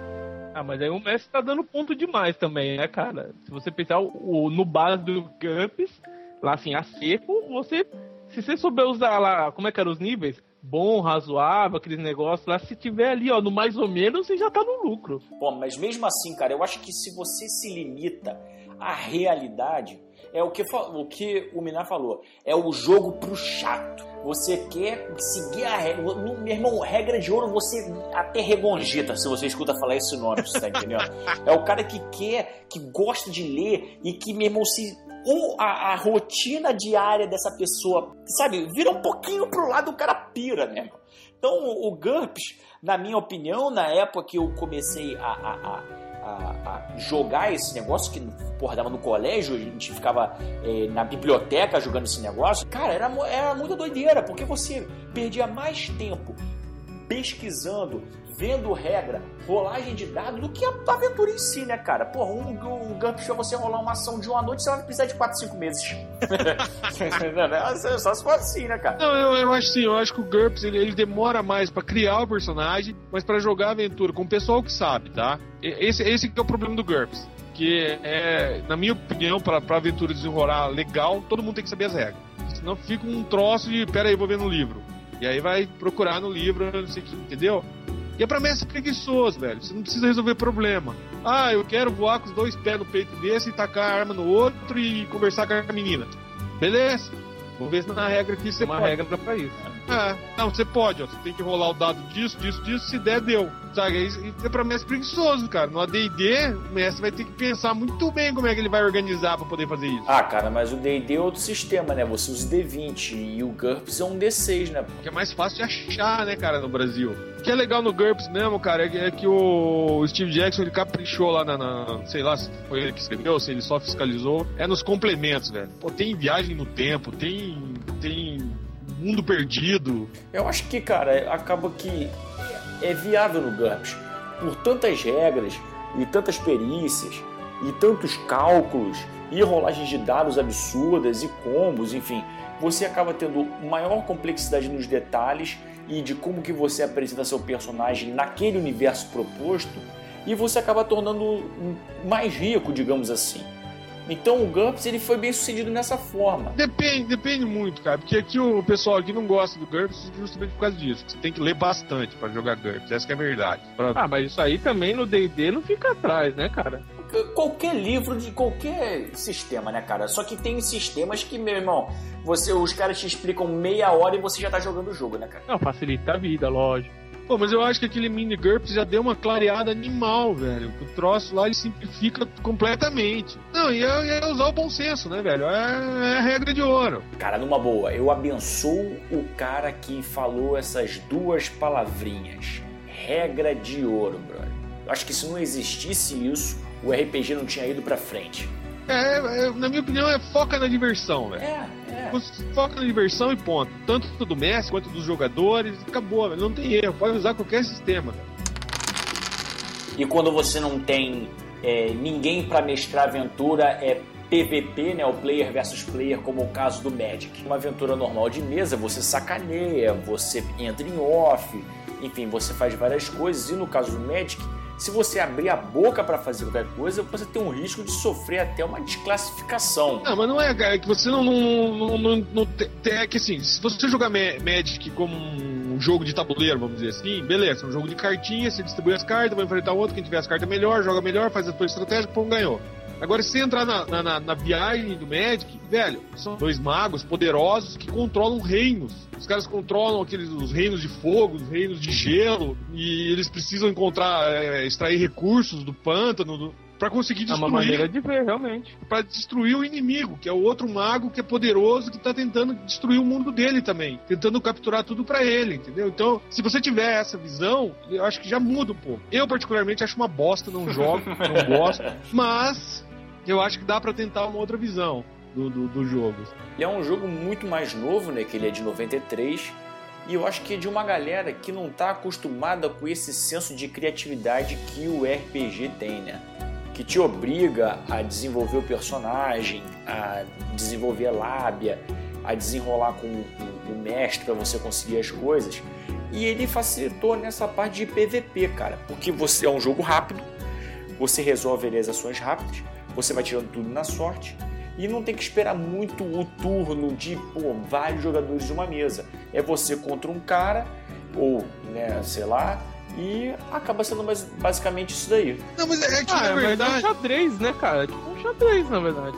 Ah, mas aí o mestre tá dando ponto demais também, né, cara? Se você pensar o, o- no base do GURPS, lá assim, a seco, você. Se você souber usar lá, como é que eram os níveis? Bom, razoável, aqueles negócios lá, se tiver ali, ó, no mais ou menos, você já tá no lucro. Pô, mas mesmo assim, cara, eu acho que se você se limita à realidade, é o que, o, que o Minar falou, é o jogo pro chato. Você quer seguir a regra. Meu irmão, regra de ouro, você até regongita se você escuta falar esse nome, você tá entendendo? É o cara que quer, que gosta de ler e que, meu irmão, se ou a, a rotina diária dessa pessoa, sabe, vira um pouquinho pro lado, o cara pira, né? irmão? Então, o GURPS, na minha opinião, na época que eu comecei a, a- a- a- a jogar esse negócio, que porra, dava no colégio, a gente ficava eh, na biblioteca jogando esse negócio, cara, era, era muita doideira, porque você perdia mais tempo pesquisando, vendo regra, rolagem de dados, do que a aventura em si, né, cara? Porra, um, um GURPS pra você rolar uma ação de uma noite, você vai precisar de 4, 5 meses. Só se for assim, né, cara? Não, eu, eu acho sim, eu acho que o GURPS ele, ele demora mais pra criar o personagem, mas pra jogar a aventura com o pessoal que sabe, tá? Esse, esse que é o problema do GURPS. Que é, na minha opinião, pra, pra aventura desenrolar legal, todo mundo tem que saber as regras. Senão fica um troço de, pera aí, vou ver no livro. E aí vai procurar no livro, não sei o que, entendeu? E é pra mestre preguiçoso, velho. Você não precisa resolver problema. Ah, eu quero voar com os dois pés no peito desse e tacar a arma no outro e conversar com a menina. Beleza. Vou ver se na regra aqui você uma pode. regra pra isso. É, não, você pode, ó. Você tem que rolar o dado disso, disso, disso. Se der, deu. Sabe? Isso isso é pra mestre preguiçoso, cara. No ADD, o mestre vai ter que pensar muito bem como é que ele vai organizar pra poder fazer isso. Ah, cara, mas o D&D é outro sistema, né? Você usa o D20 e o GURPS é um D6, né? Que é mais fácil de achar, né, cara, no Brasil. O que é legal no GURPS mesmo, cara, é que, é que o Steve Jackson ele caprichou lá na, na- Sei lá se foi ele que escreveu, se ele só fiscalizou. É nos complementos, velho. Pô, tem viagem no tempo, tem. Tem. Mundo perdido. Eu acho que, cara, acaba que é viável no GURPS. Por tantas regras e tantas perícias e tantos cálculos e rolagens de dados absurdas e combos, enfim, você acaba tendo maior complexidade nos detalhes e de como que você apresenta seu personagem naquele universo proposto e você acaba tornando mais rico, digamos assim. Então o GURPS ele foi bem sucedido nessa forma. Depende, depende muito, cara. Porque aqui o pessoal aqui não gosta do GURPS justamente por causa disso. Você tem que ler bastante pra jogar GURPS. Essa que é a verdade. Pra- Ah, mas isso aí também no D&D não fica atrás, né, cara? qualquer livro de qualquer sistema, né, cara? Só que tem sistemas que, meu irmão, você, os caras te explicam meia hora e você já tá jogando o jogo, né, cara? Não, facilita a vida, lógico. Pô, mas eu acho que aquele mini GURPS já deu uma clareada animal, velho. O troço lá ele simplifica completamente. Não, e é, é usar o bom senso, né, velho? É, é a regra de ouro. Cara, numa boa, eu abençoo o cara que falou essas duas palavrinhas. Regra de ouro, brother. Eu acho que se não existisse isso, o RPG não tinha ido pra frente. É, é, na minha opinião, é foca na diversão, velho. É, é. Foca na diversão e ponto. Tanto do mestre quanto dos jogadores. Acabou, velho. Não tem erro. Pode usar qualquer sistema. E quando você não tem é, ninguém pra mestrar aventura, é PVP, né? O player versus player, como o caso do Magic. Uma aventura normal de mesa, você sacaneia, você entra em off, enfim, você faz várias coisas. E no caso do Magic, se você abrir a boca pra fazer qualquer coisa, você tem um risco de sofrer até uma desclassificação. Não, mas não é, cara, é que você não. não, não, não, é que assim, se você jogar Ma- Magic como um jogo de tabuleiro, vamos dizer assim, beleza, é um jogo de cartinha, você distribui as cartas, vai enfrentar outro, quem tiver as cartas melhor, joga melhor, faz a tua estratégia, pum, ganhou. Agora, se você entrar na, na, na, na viagem do Magic, velho, são dois magos poderosos que controlam reinos. Os caras controlam aqueles os reinos de fogo, os reinos de gelo, e eles precisam encontrar, é, extrair recursos do pântano, do, para conseguir É destruir. uma maneira de ver, realmente. Pra destruir o inimigo, que é o outro mago que é poderoso, que tá tentando destruir o mundo dele também, tentando capturar tudo pra ele, entendeu? Então, se você tiver essa visão, eu acho que já muda um pouco. Eu, particularmente, acho uma bosta, não jogo, não gosto, mas eu acho que dá pra tentar uma outra visão do, do, do jogo. E é um jogo muito mais novo, né? Que ele é de 93. E eu acho que é de uma galera que não tá acostumada com esse senso de criatividade que o RPG tem, né? Que te obriga a desenvolver o personagem, a desenvolver a lábia, a desenrolar com o, mestre para você conseguir as coisas. E ele facilitou nessa parte de PVP, cara. Porque você é um jogo rápido, você resolve as ações rápidas, você vai tirando tudo na sorte e não tem que esperar muito o turno de pô, vários jogadores de uma mesa. É você contra um cara, ou, né, sei lá, e acaba sendo mais, basicamente isso daí. Não, mas é que, Ah, na mas é um verdade... xadrez, né, cara? É tipo um xadrez, na verdade.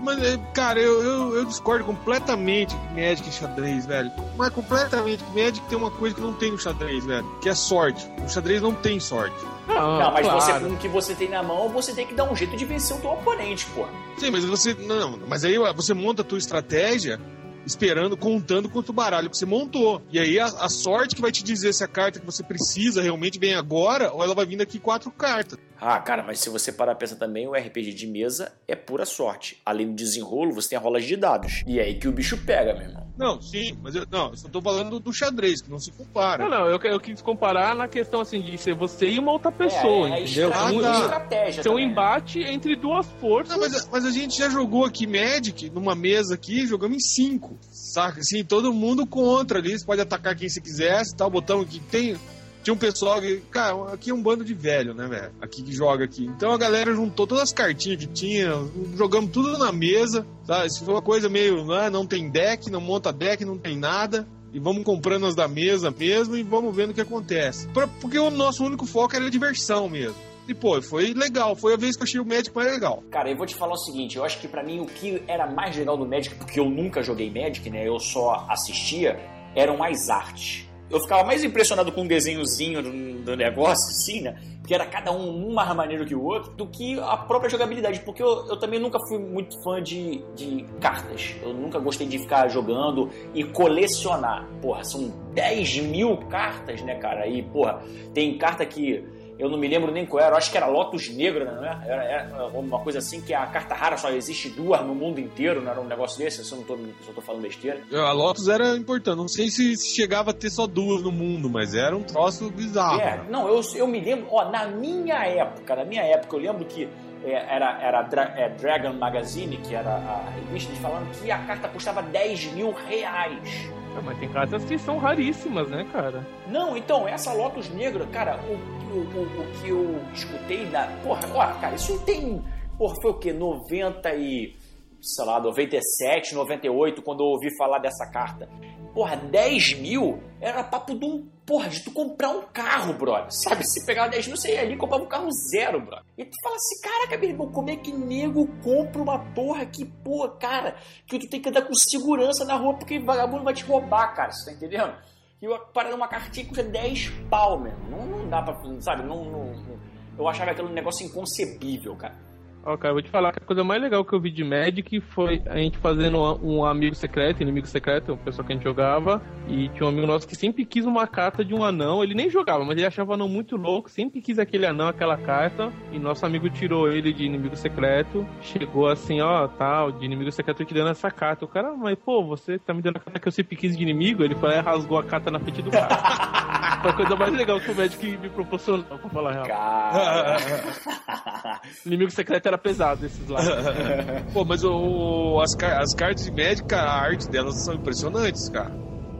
Mas, é, cara, eu, eu, eu discordo completamente que Magic é xadrez, velho. Mas completamente que Magic tem uma coisa que não tem no xadrez, velho. Que é sorte. O xadrez não tem sorte. Não, não, mas você claro. com o que você tem na mão, você tem que dar um jeito de vencer o teu oponente, pô. Sim, mas você. Não, mas aí você monta a tua estratégia esperando, contando quanto baralho que você montou. E aí a, a sorte que vai te dizer se a carta que você precisa realmente vem agora ou ela vai vir daqui quatro cartas. Ah, cara, mas se você parar pra pensar também, o RPG de mesa é pura sorte. Além do desenrolo, você tem a rola de dados. E é aí que o bicho pega, meu irmão. Não, sim, mas eu, não, eu só tô falando do xadrez, que não se compara. Não, não, eu, eu quis comparar na questão assim de ser você e uma outra pessoa, é, é entendeu? estra- Ah, Um- tá. estratégia Ser um embate entre duas forças. Não, mas, mas a gente já jogou aqui Magic, numa mesa aqui, jogamos em cinco. Saca? Assim, todo mundo contra ali. Você pode atacar quem você quisesse tal. Botamos que tem. Tinha um pessoal que. Cara, aqui é um bando de velho, né, velho? Aqui que joga aqui. Então a galera juntou todas as cartinhas que tinha, jogamos tudo na mesa, sabe? Se foi uma coisa meio. Ah, não tem deck, não monta deck, não tem nada. E vamos comprando as da mesa mesmo e vamos vendo o que acontece. Pra- porque o nosso único foco era a diversão mesmo. E, pô, foi legal. Foi a vez que eu achei o Magic mais legal. Cara, eu vou te falar o seguinte, eu acho que pra mim o que era mais legal do Magic, porque eu nunca joguei Magic, né? Eu só assistia, eram as artes. Eu ficava mais impressionado com um desenhozinho do, do negócio, assim, né? Porque era cada um um mais maneiro que o outro, do que a própria jogabilidade. Porque eu, eu também nunca fui muito fã de, de cartas. Eu nunca gostei de ficar jogando e colecionar. Porra, são 10 mil cartas, né, cara? E, porra, tem carta que eu não me lembro nem qual era, eu acho que era Lotus Negra, não é? Era, era uma coisa assim que a carta rara só existe duas no mundo inteiro, não era um negócio desse? Se eu não tô, se eu tô falando besteira. A Lotus era importante. Não sei se chegava a ter só duas no mundo, mas era um troço bizarro. É, né? não, eu, eu me lembro, ó, na minha época, na minha época, eu lembro que é, era, era Dra- é, Dragon Magazine, que era a revista, eles falando que a carta custava 10 mil reais. Mas tem cartas que são raríssimas, né, cara? Não, então, essa Lotus Negra, cara, o, o, o, o que eu escutei da. Porra, ó, cara, isso tem. Porra, foi o quê? 90 e. sei lá, 97, 98, quando eu ouvi falar dessa carta. Porra, 10 mil era papo de um. Porra, de tu comprar um carro, brother. Sabe? Se pegar 10 mil, você ia ali e comprava um carro zero, brother. E tu fala assim, caraca, meu irmão, como é que nego compra uma porra que, porra, cara, que tu tem que andar com segurança na rua porque vagabundo vai te roubar, cara. Você tá entendendo? E eu parando uma cartinha que custa 10 pau, mesmo. Não, não dá pra. Sabe? Não, não- não- eu achava aquele negócio inconcebível, cara. Ó, cara, eu vou te falar que a coisa mais legal que eu vi de Magic foi a gente fazendo um um amigo secreto, inimigo secreto, o pessoal que a gente jogava. E tinha um amigo nosso que sempre quis uma carta de um anão. Ele nem jogava, mas ele achava o anão muito louco, sempre quis aquele anão, aquela carta. E nosso amigo tirou ele de inimigo secreto. Chegou assim, ó, tal, de inimigo secreto te dando essa carta. O cara, mas pô, você tá me dando a carta que eu sempre quis de inimigo? Ele foi lá e rasgou a carta na frente do cara. foi a coisa mais legal que o Magic me proporcionou, pra falar a real. Cara. Inimigo secreto era pesado esses lá. Pô, mas o, as, as cartas de Magic, cara, a arte delas são impressionantes, cara.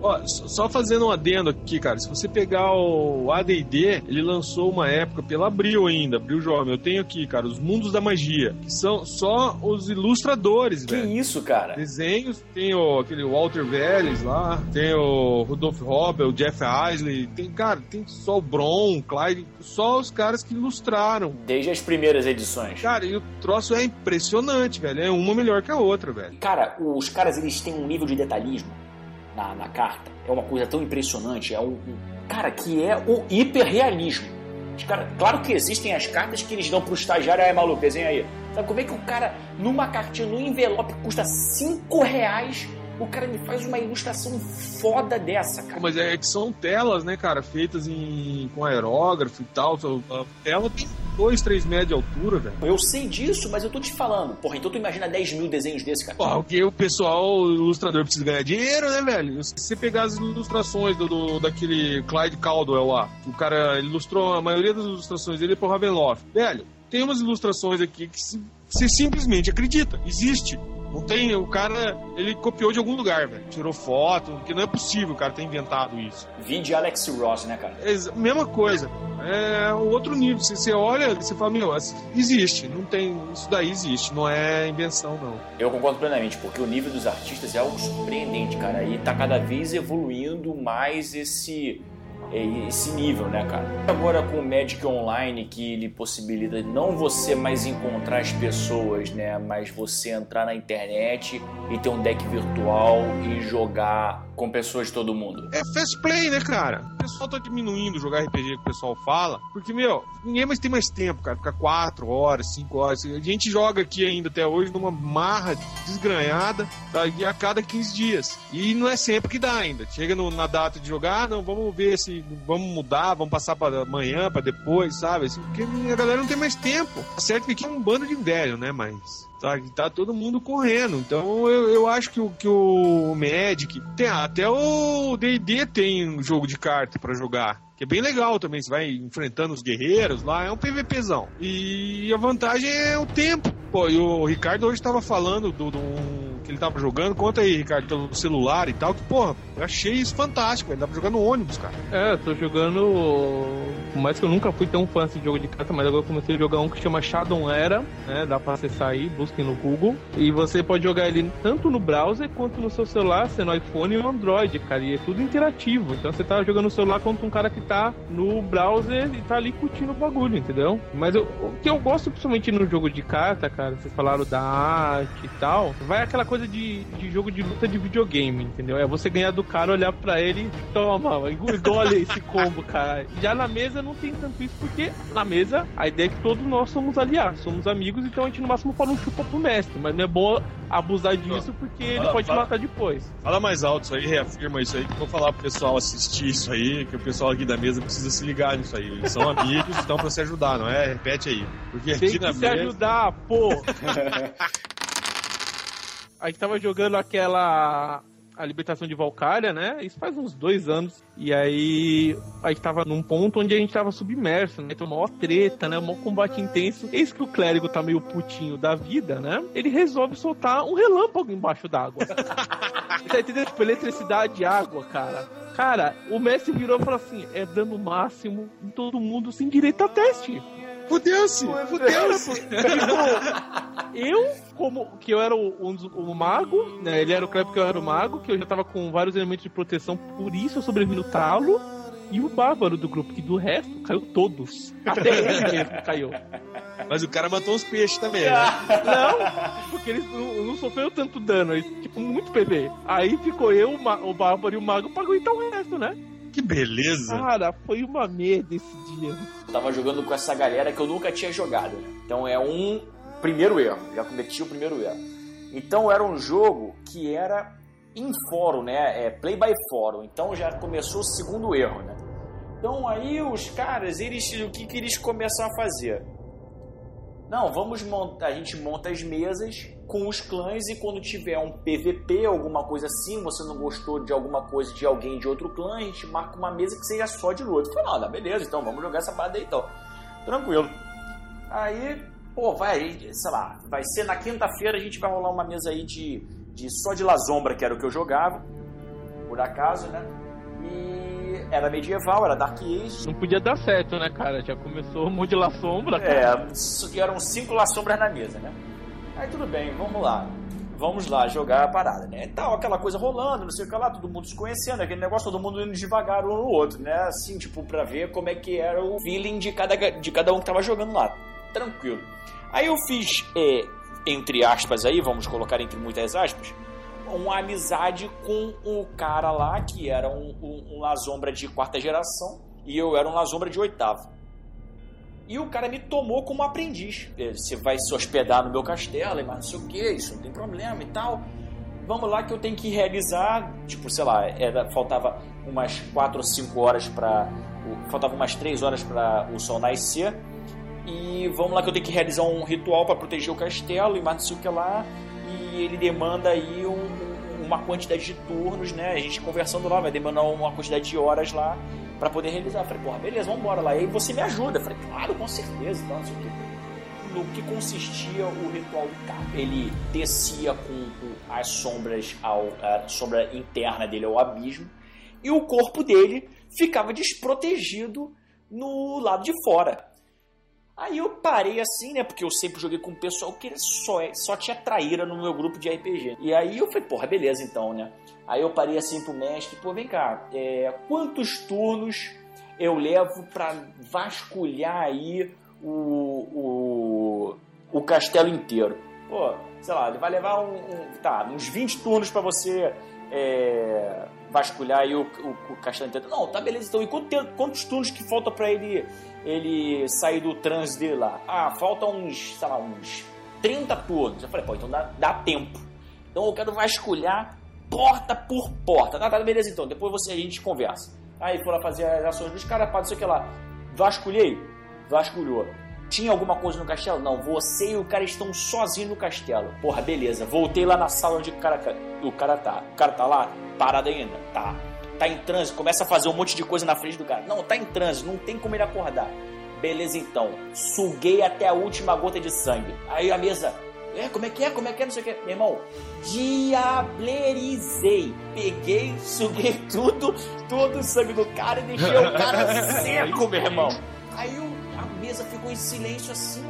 Ó, só fazendo um adendo aqui, cara. Se você pegar o AD&D, ele lançou uma época pela Abril ainda, Abril Jovem. Eu tenho aqui, cara, os Mundos da Magia, que são só os ilustradores, Que velho. isso, cara? Desenhos, tem o, aquele Walter Vélez lá, tem o Rudolph Robel, o Jeff Isley, tem, cara, tem só o Bron, o Clyde, só os caras que ilustraram. Desde as primeiras edições. Cara, e o troço é impressionante, velho. É uma melhor que a outra, velho. Cara, os caras eles têm um nível de detalhismo na, na carta. É uma coisa tão impressionante. É um, um- cara, que é o hiperrealismo. Cara, claro que existem as cartas que eles dão pro estagiário, aí maluco, desenha aí. Sabe como é que o cara, numa cartinha, num envelope custa 5 reais, o cara me faz uma ilustração foda dessa, cara. Mas é que são telas, né, cara, feitas em, com aerógrafo e tal. A tela tem 2, 3 metros de altura, velho. Eu sei disso, mas eu tô te falando. Porra, então tu imagina 10 mil desenhos desse, cara. Porque o pessoal, o ilustrador precisa ganhar dinheiro, né, velho? Se você pegar as ilustrações do, do- daquele Clyde Caldwell lá, o cara ilustrou, a maioria das ilustrações dele é pro Ravenloft. Velho, tem umas ilustrações aqui que se- você simplesmente acredita, existe. Não tem, o cara, ele copiou de algum lugar, velho. Tirou foto, porque não é possível o cara ter inventado isso. Vi de Alex Ross, né, cara? É mesma coisa. É o outro nível. Você, você olha, você fala, meu, existe. Não tem. Isso daí existe. Não é invenção, não. Eu concordo plenamente, porque o nível dos artistas é algo surpreendente, cara. E tá cada vez evoluindo mais esse, esse nível, né, cara? Agora com o Magic Online, que ele possibilita não você mais encontrar as pessoas, né, mas você entrar na internet e ter um deck virtual e jogar com pessoas de todo mundo. É fast play, né, cara? O pessoal tá diminuindo jogar RPG que o pessoal fala. Porque, meu, ninguém mais tem mais tempo, cara. Ficar 4 horas, 5 horas. A gente joga aqui ainda até hoje numa marra desgranhada tá? a cada 15 dias. E não é sempre que dá ainda. Chega no- na data de jogar, ah, não, vamos ver se. Vamos mudar, vamos passar pra amanhã, pra depois, sabe? Assim, porque a galera não tem mais tempo. Tá certo que aqui é um bando de velho, né? Mas. Tá, tá todo mundo correndo. Então eu, eu acho que o, que o Magic. Tem, até o DD tem um jogo de carta pra jogar. Que é bem legal também. Você vai enfrentando os guerreiros lá. É um PVPzão. E a vantagem é o tempo. Pô, e o Ricardo hoje tava falando do, do que ele tava jogando. Conta aí, Ricardo, pelo celular e tal. Que, porra, eu achei isso fantástico. Ele tava jogando ônibus, cara. É, eu tô jogando. Por mais que eu nunca fui tão fã assim de jogo de carta, mas agora eu comecei a jogar um que chama Shadow Era, né? Dá pra acessar aí, busquem no Google. E você pode jogar ele tanto no browser quanto no seu celular, sendo iPhone e Android, cara. E é tudo interativo. Então você tá jogando no celular contra um cara que tá no browser e tá ali curtindo o bagulho, entendeu? Mas eu- o que eu gosto principalmente no jogo de carta, cara, vocês falaram da arte e tal, vai aquela coisa de, de jogo de luta de videogame, entendeu? É você ganhar do cara, olhar pra ele e toma, engole esse combo, cara. Já na mesa não tem tanto isso, porque na mesa a ideia é que todos nós somos aliados, somos amigos, então a gente no máximo fala um chupa pro mestre, mas não é bom abusar disso porque ele Fala, pode fala. matar depois. Fala mais alto isso aí, reafirma isso aí, que eu vou falar pro pessoal assistir isso aí, que o pessoal aqui da mesa precisa se ligar nisso aí. Eles são amigos, estão pra se ajudar, não é? Repete aí. Porque Tem aqui que na se mesa. ajudar, pô! a gente tava jogando aquela. A libertação de Valkyria, né? Isso faz uns dois anos. E aí a gente tava num ponto onde a gente tava submerso, né? Então, maior treta, né? Maior combate intenso. Eis que o clérigo tá meio putinho da vida, né? Ele resolve soltar um relâmpago embaixo d'água. tá entendendo? Tipo, eletricidade e água, cara. Cara, o Messi virou e falou assim: é dano máximo em todo mundo sem direito a teste. Fudeu-se! Fudeu-se! eu, como que eu era o, um o mago, né? Ele era o Cleb que eu era o mago, que eu já tava com vários elementos de proteção, por isso eu sobrevivi no talo. E o bárbaro do grupo, que do resto caiu todos. Até ele mesmo caiu. Mas o cara matou uns peixes também, né? Não, porque eles não, não sofreram tanto dano, eles, tipo, muito PV. Aí ficou eu, o, o bárbaro e o mago pra aguentar o resto, né? Que beleza! Cara, foi uma merda esse dia. Eu tava jogando com essa galera que eu nunca tinha jogado. né? Então é um primeiro erro. Já cometi o primeiro erro. Então era um jogo que era em fórum, né? É play by fórum. Então já começou o segundo erro, né? Então aí os caras, eles o que, que eles começam a fazer? Não, vamos montar, a gente monta as mesas com os clãs e quando tiver um PVP, alguma coisa assim, você não gostou de alguma coisa de alguém de outro clã, a gente marca uma mesa que seja só de luta. Falei, não, dá, beleza, então vamos jogar essa parada aí então. Tranquilo. Aí, pô, vai, sei lá, vai ser na quinta-feira a gente vai rolar uma mesa aí de, de só de La Sombra, que era o que eu jogava. por acaso, né? E era medieval, era Dark Age. Não podia dar certo, né, cara? Já começou o mundo de La Sombra. É, isso que eram cinco La Sombras na mesa, né? Aí tudo bem, vamos lá. Vamos lá jogar a parada, né? E tal, aquela coisa rolando, não sei o que lá, todo mundo se conhecendo, aquele negócio, todo mundo indo devagar um no outro, né? Assim, tipo, pra ver como é que era o feeling de cada, de cada um que tava jogando lá. Tranquilo. Aí eu fiz, é, entre aspas aí, vamos colocar entre muitas aspas, uma amizade com o cara lá, que era um, um, um de quarta geração, e eu era um Lazombra de oitava. E o cara me tomou como aprendiz. É, Você vai se hospedar no meu castelo, mas não sei o que, isso não tem problema e tal. Vamos lá que eu tenho que realizar, tipo, sei lá, era, faltava umas 4 ou 5 horas para faltava umas 3 horas para o sol nascer. E vamos lá que eu tenho que realizar um ritual para proteger o castelo e mais não sei o que lá. E ele demanda aí um- uma quantidade de turnos, né? A gente conversando lá, vai demandar uma quantidade de horas lá para poder realizar. Eu falei, porra, beleza, vamos embora lá. E aí você me ajuda. Eu falei, claro, com certeza, então, não sei o. No que consistia o ritual do cara? Ele descia com o- as sombras, ao, a sombra interna dele ao abismo, e o corpo dele ficava desprotegido no lado de fora. Aí eu parei assim, né? Porque eu sempre joguei com o pessoal que só, só tinha traíra no meu grupo de RPG. E aí eu falei, porra, beleza então, né? Aí eu parei assim pro mestre, pô, vem cá, é, quantos turnos eu levo pra vasculhar aí o, o, o castelo inteiro? Pô, sei lá, ele vai levar um, um- tá, uns 20 turnos pra você é, vasculhar aí o, o, o castelo inteiro. Não, tá beleza, então, e quantos turnos que falta pra ele ele sair do transe dele lá? Ah, falta uns, sei lá, uns 30 turnos. Eu falei, pô, então dá, dá tempo. Então eu quero vasculhar porta por porta. Tá, tá, beleza então, depois você, a gente conversa. Aí lá fazer as ações dos caras, pá, não sei o que lá. Vasculhei? Vasculhou. Tinha alguma coisa no castelo? Não, você e o cara estão sozinhos no castelo. Porra, beleza. Voltei lá na sala onde o cara, o cara tá. O cara tá lá, parado ainda? Tá. Tá em trânsito, começa a fazer um monte de coisa na frente do cara. Não, tá em trânsito, não tem como ele acordar. Beleza então. Suguei até a última gota de sangue. Aí a mesa. É, como é que é? Como é que é? Não sei o que. Meu irmão, diablerizei. Peguei, suguei tudo, todo o sangue do cara e deixei o cara seco, meu irmão. Aí a mesa ficou em silêncio assim,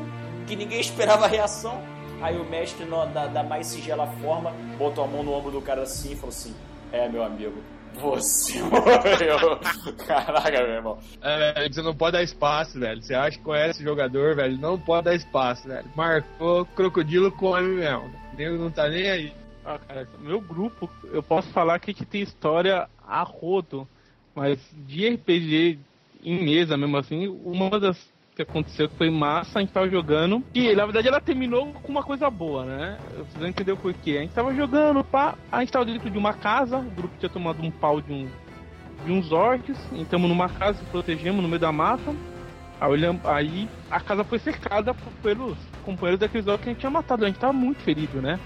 que ninguém esperava a reação. Aí o mestre, no- da, da mais sigela forma, botou a mão no ombro do cara assim e falou assim: É, meu amigo, você morreu. Caraca, meu irmão. É, você não pode dar espaço, velho. Você acha que conhece o jogador, velho? Não pode dar espaço, velho. Marcou, crocodilo come mesmo. Nego não tá nem aí. Ah, cara, meu grupo, eu posso falar que a gente tem história a rodo, mas de RPG em mesa mesmo assim, uma das que aconteceu que foi massa, a gente tava jogando, e na verdade ela terminou com uma coisa boa, né? Vocês vão entender o porquê. A gente tava jogando, pá, a gente tava dentro de uma casa, o grupo tinha tomado um pau de, um, de uns orcs, entramos numa casa, protegemos no meio da mata, aí, a casa foi cercada pelos companheiros daqueles orcs que a gente tinha matado, a gente tava muito ferido, né?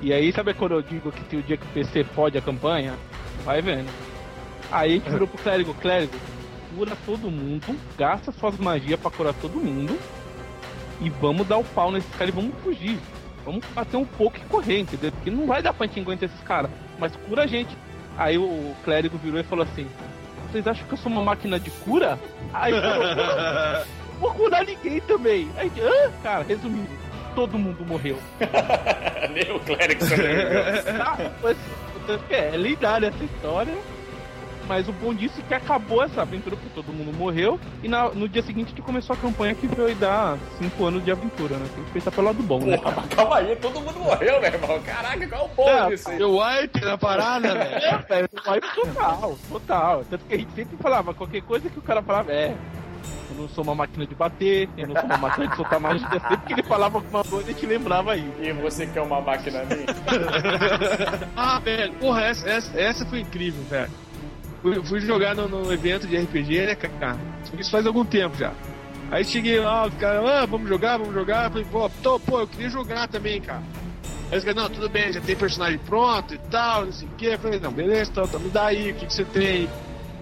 E aí, sabe quando eu digo que tem o dia que o PC pode a campanha? Vai vendo. Aí a gente virou pro clérigo, clérigo, cura todo mundo, gasta suas magias pra curar todo mundo e vamos dar o pau nesses caras e vamos fugir. Vamos bater um pouco e correr, entendeu? Porque não vai dar pra gente aguentar esses caras, mas cura a gente. Aí o clérigo virou e falou assim: Vocês acham que eu sou uma máquina de cura? Aí falou, "Não, vou curar ninguém também. Aí, cara, resumindo, todo mundo morreu. Nem o clérigo sobreviveu. Ah, mas, é, é lendária essa história. Mas o bom disso é que acabou essa aventura porque todo mundo morreu. E na- no dia seguinte a gente começou a campanha que veio aí dar 5 anos de aventura, né? Tem que pensar pelo lado bom, né? Porra, mas calma aí, todo mundo morreu, meu irmão. Caraca, qual é o bom É, disso aí? Deu wipe na parada, velho. É, velho, vai total, total. Tanto que a gente sempre falava, qualquer coisa que o cara falava, é. Eu não sou uma máquina de bater, eu não sou uma máquina de soltar magia. Sempre que ele falava alguma coisa, a gente lembrava isso. E você quer uma máquina minha? Ah, velho, porra, essa, essa, essa foi incrível, velho. Fui, fui jogar no, no evento de RPG, né, cara? Isso faz algum tempo já. Aí cheguei lá, os caras, ah, vamos jogar, vamos jogar. Eu falei, pô, tô, pô, eu queria jogar também, cara. Aí os caras, não, tudo bem, já tem personagem pronto e tal, não sei o quê. Eu falei, não, beleza, então, então me dá aí, o que, que você tem?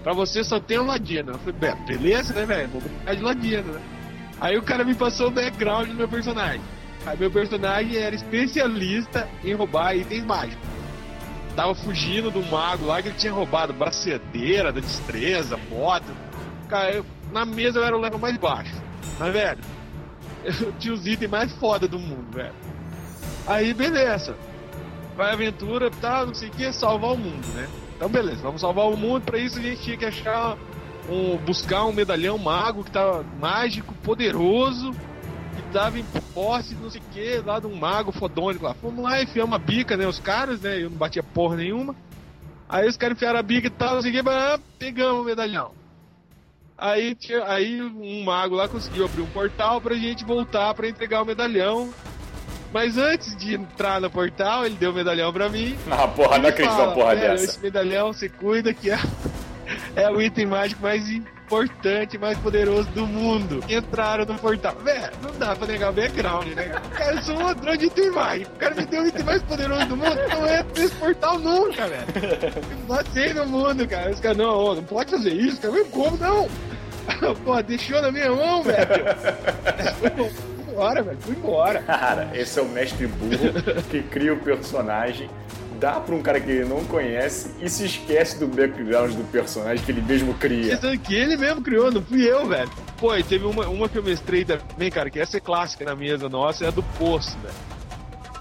Pra você só tem o Ladino. Eu falei, "Be- beleza, né, velho? Vou brincar de Ladino, né? Aí o cara me passou o background do meu personagem. Aí meu personagem era especialista em roubar itens mágicos. Tava fugindo do mago lá que ele tinha roubado bracedeira da destreza, moto. Cara, eu, na mesa eu era o level mais baixo. Mas, velho, eu tinha os itens mais foda do mundo, velho. Aí, beleza. Vai aventura, tá, não sei o que, salvar o mundo, né? Então, beleza, vamos salvar o mundo. Pra isso, a gente tinha que achar um, buscar um medalhão mago que tava mágico, poderoso, que tava em posse, não sei o que, lá de um mago fodônico lá. Fomos lá, enfiamos uma bica, né? Os caras, né? Eu não batia porra nenhuma. Aí os caras enfiaram a bica e tal, não sei o que, mas, pegamos o medalhão. Aí, tinha, aí um mago lá conseguiu abrir um portal pra gente voltar pra entregar o medalhão. Mas antes de entrar no portal, ele deu o medalhão pra mim. Ah, porra, não acredito numa porra "Velho, dessa. Esse medalhão você cuida que é, é o item mágico mais importante, mais poderoso do mundo. Entraram no portal. Velho, não dá pra negar o background, né? Cara, eu sou um ladrão de item. O cara me deu o item mais poderoso do mundo. Não entra nesse portal nunca, velho. Passei no mundo, cara. Os caras, não, não pode fazer isso, cara. Como, não. Pô, deixou na minha mão, velho. Fui embora, velho. Fui embora. Cara, esse é o mestre burro que cria o personagem, dá pra um cara que ele não conhece e se esquece do background do personagem que ele mesmo cria. Pensando que ele mesmo criou, não fui eu, velho. Pô, e teve uma, uma que eu mestrei também, cara, que essa é clássica na mesa nossa, é a do poço, velho.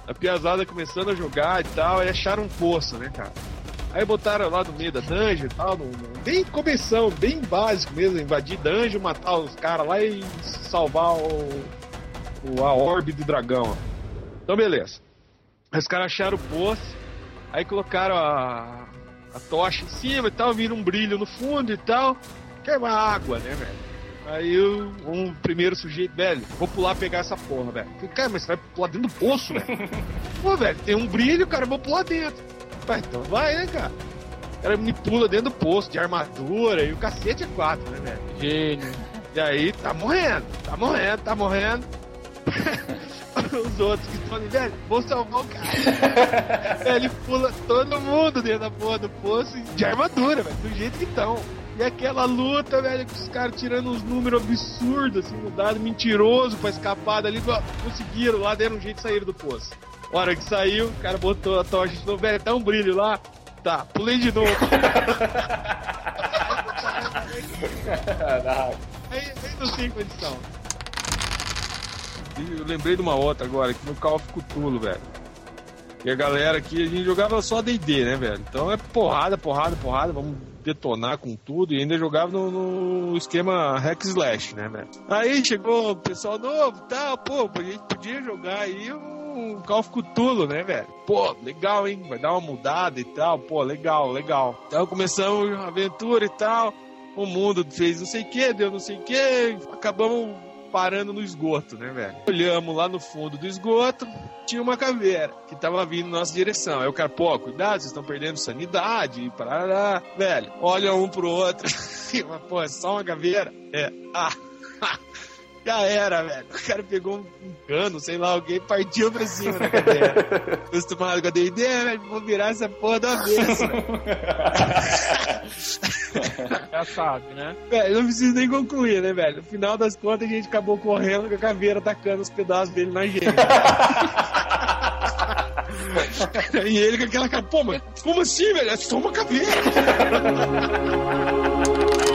A piazada começando a jogar e tal, e acharam um poço, né, cara? Aí botaram lá no meio da dungeon e tal, bem começão, bem básico mesmo, invadir dungeon, matar os caras lá e salvar o, o- a orbe do dragão. Então, beleza. Os caras acharam o poço, aí colocaram a, a tocha em cima e tal, vira um brilho no fundo e tal, que é uma água, né, velho? Aí o- um primeiro sujeito, velho, vou pular pegar essa porra, velho. Cara, mas você vai pular dentro do poço, velho? Pô, velho, tem um brilho, cara, eu vou pular dentro. Vai, então vai, né, cara? O cara me pula dentro do poço, de armadura, e o cacete é quatro, né, velho? Gênio. E aí, tá morrendo, tá morrendo, tá morrendo. Os outros que estão ali, velho, vou salvar o cara. Ele pula todo mundo dentro da porra do poço de armadura, velho, do jeito que estão. E aquela luta, velho, com os caras tirando uns números absurdos, assim, no dado mentiroso pra escapar dali. Conseguiram lá, deram um jeito de sair do poço. Hora que saiu, o cara botou a tocha de novo, velho, tá um brilho lá. Tá, pulei de novo. Aí, aí não tem condição. Eu lembrei de uma outra agora, que no Call of Cthulhu, velho. E a galera aqui, a gente jogava só D&D, né, velho? Então é porrada, porrada, porrada, vamos detonar com tudo. E ainda jogava no, no esquema hack slash, né, velho? Aí chegou o pessoal novo tal, pô, a gente podia jogar aí um Call of Cthulhu, né, velho? Pô, legal, hein? Vai dar uma mudada e tal, pô, legal, legal. Então começamos a aventura e tal. O mundo fez não sei o que, deu não sei o que, acabamos parando no esgoto, né, velho? Olhamos lá no fundo do esgoto, tinha uma caveira que tava vindo na nossa direção. Aí o cara, pô, cuidado, vocês estão perdendo sanidade, e parará. Velho, olha um pro outro. Pô, é só uma caveira? É. Ah, já era, velho. O cara pegou um, cano, sei lá, alguém partiu pra cima da caveira. Acostumado com a D&D, velho, vou virar essa porra da avesso, velho. Já sabe, né? Velho, não preciso nem concluir, né, velho? No final das contas, a gente acabou correndo com a caveira atacando os pedaços dele na gente. e ele com aquela cara, pô, mas como assim, velho? É só uma caveira.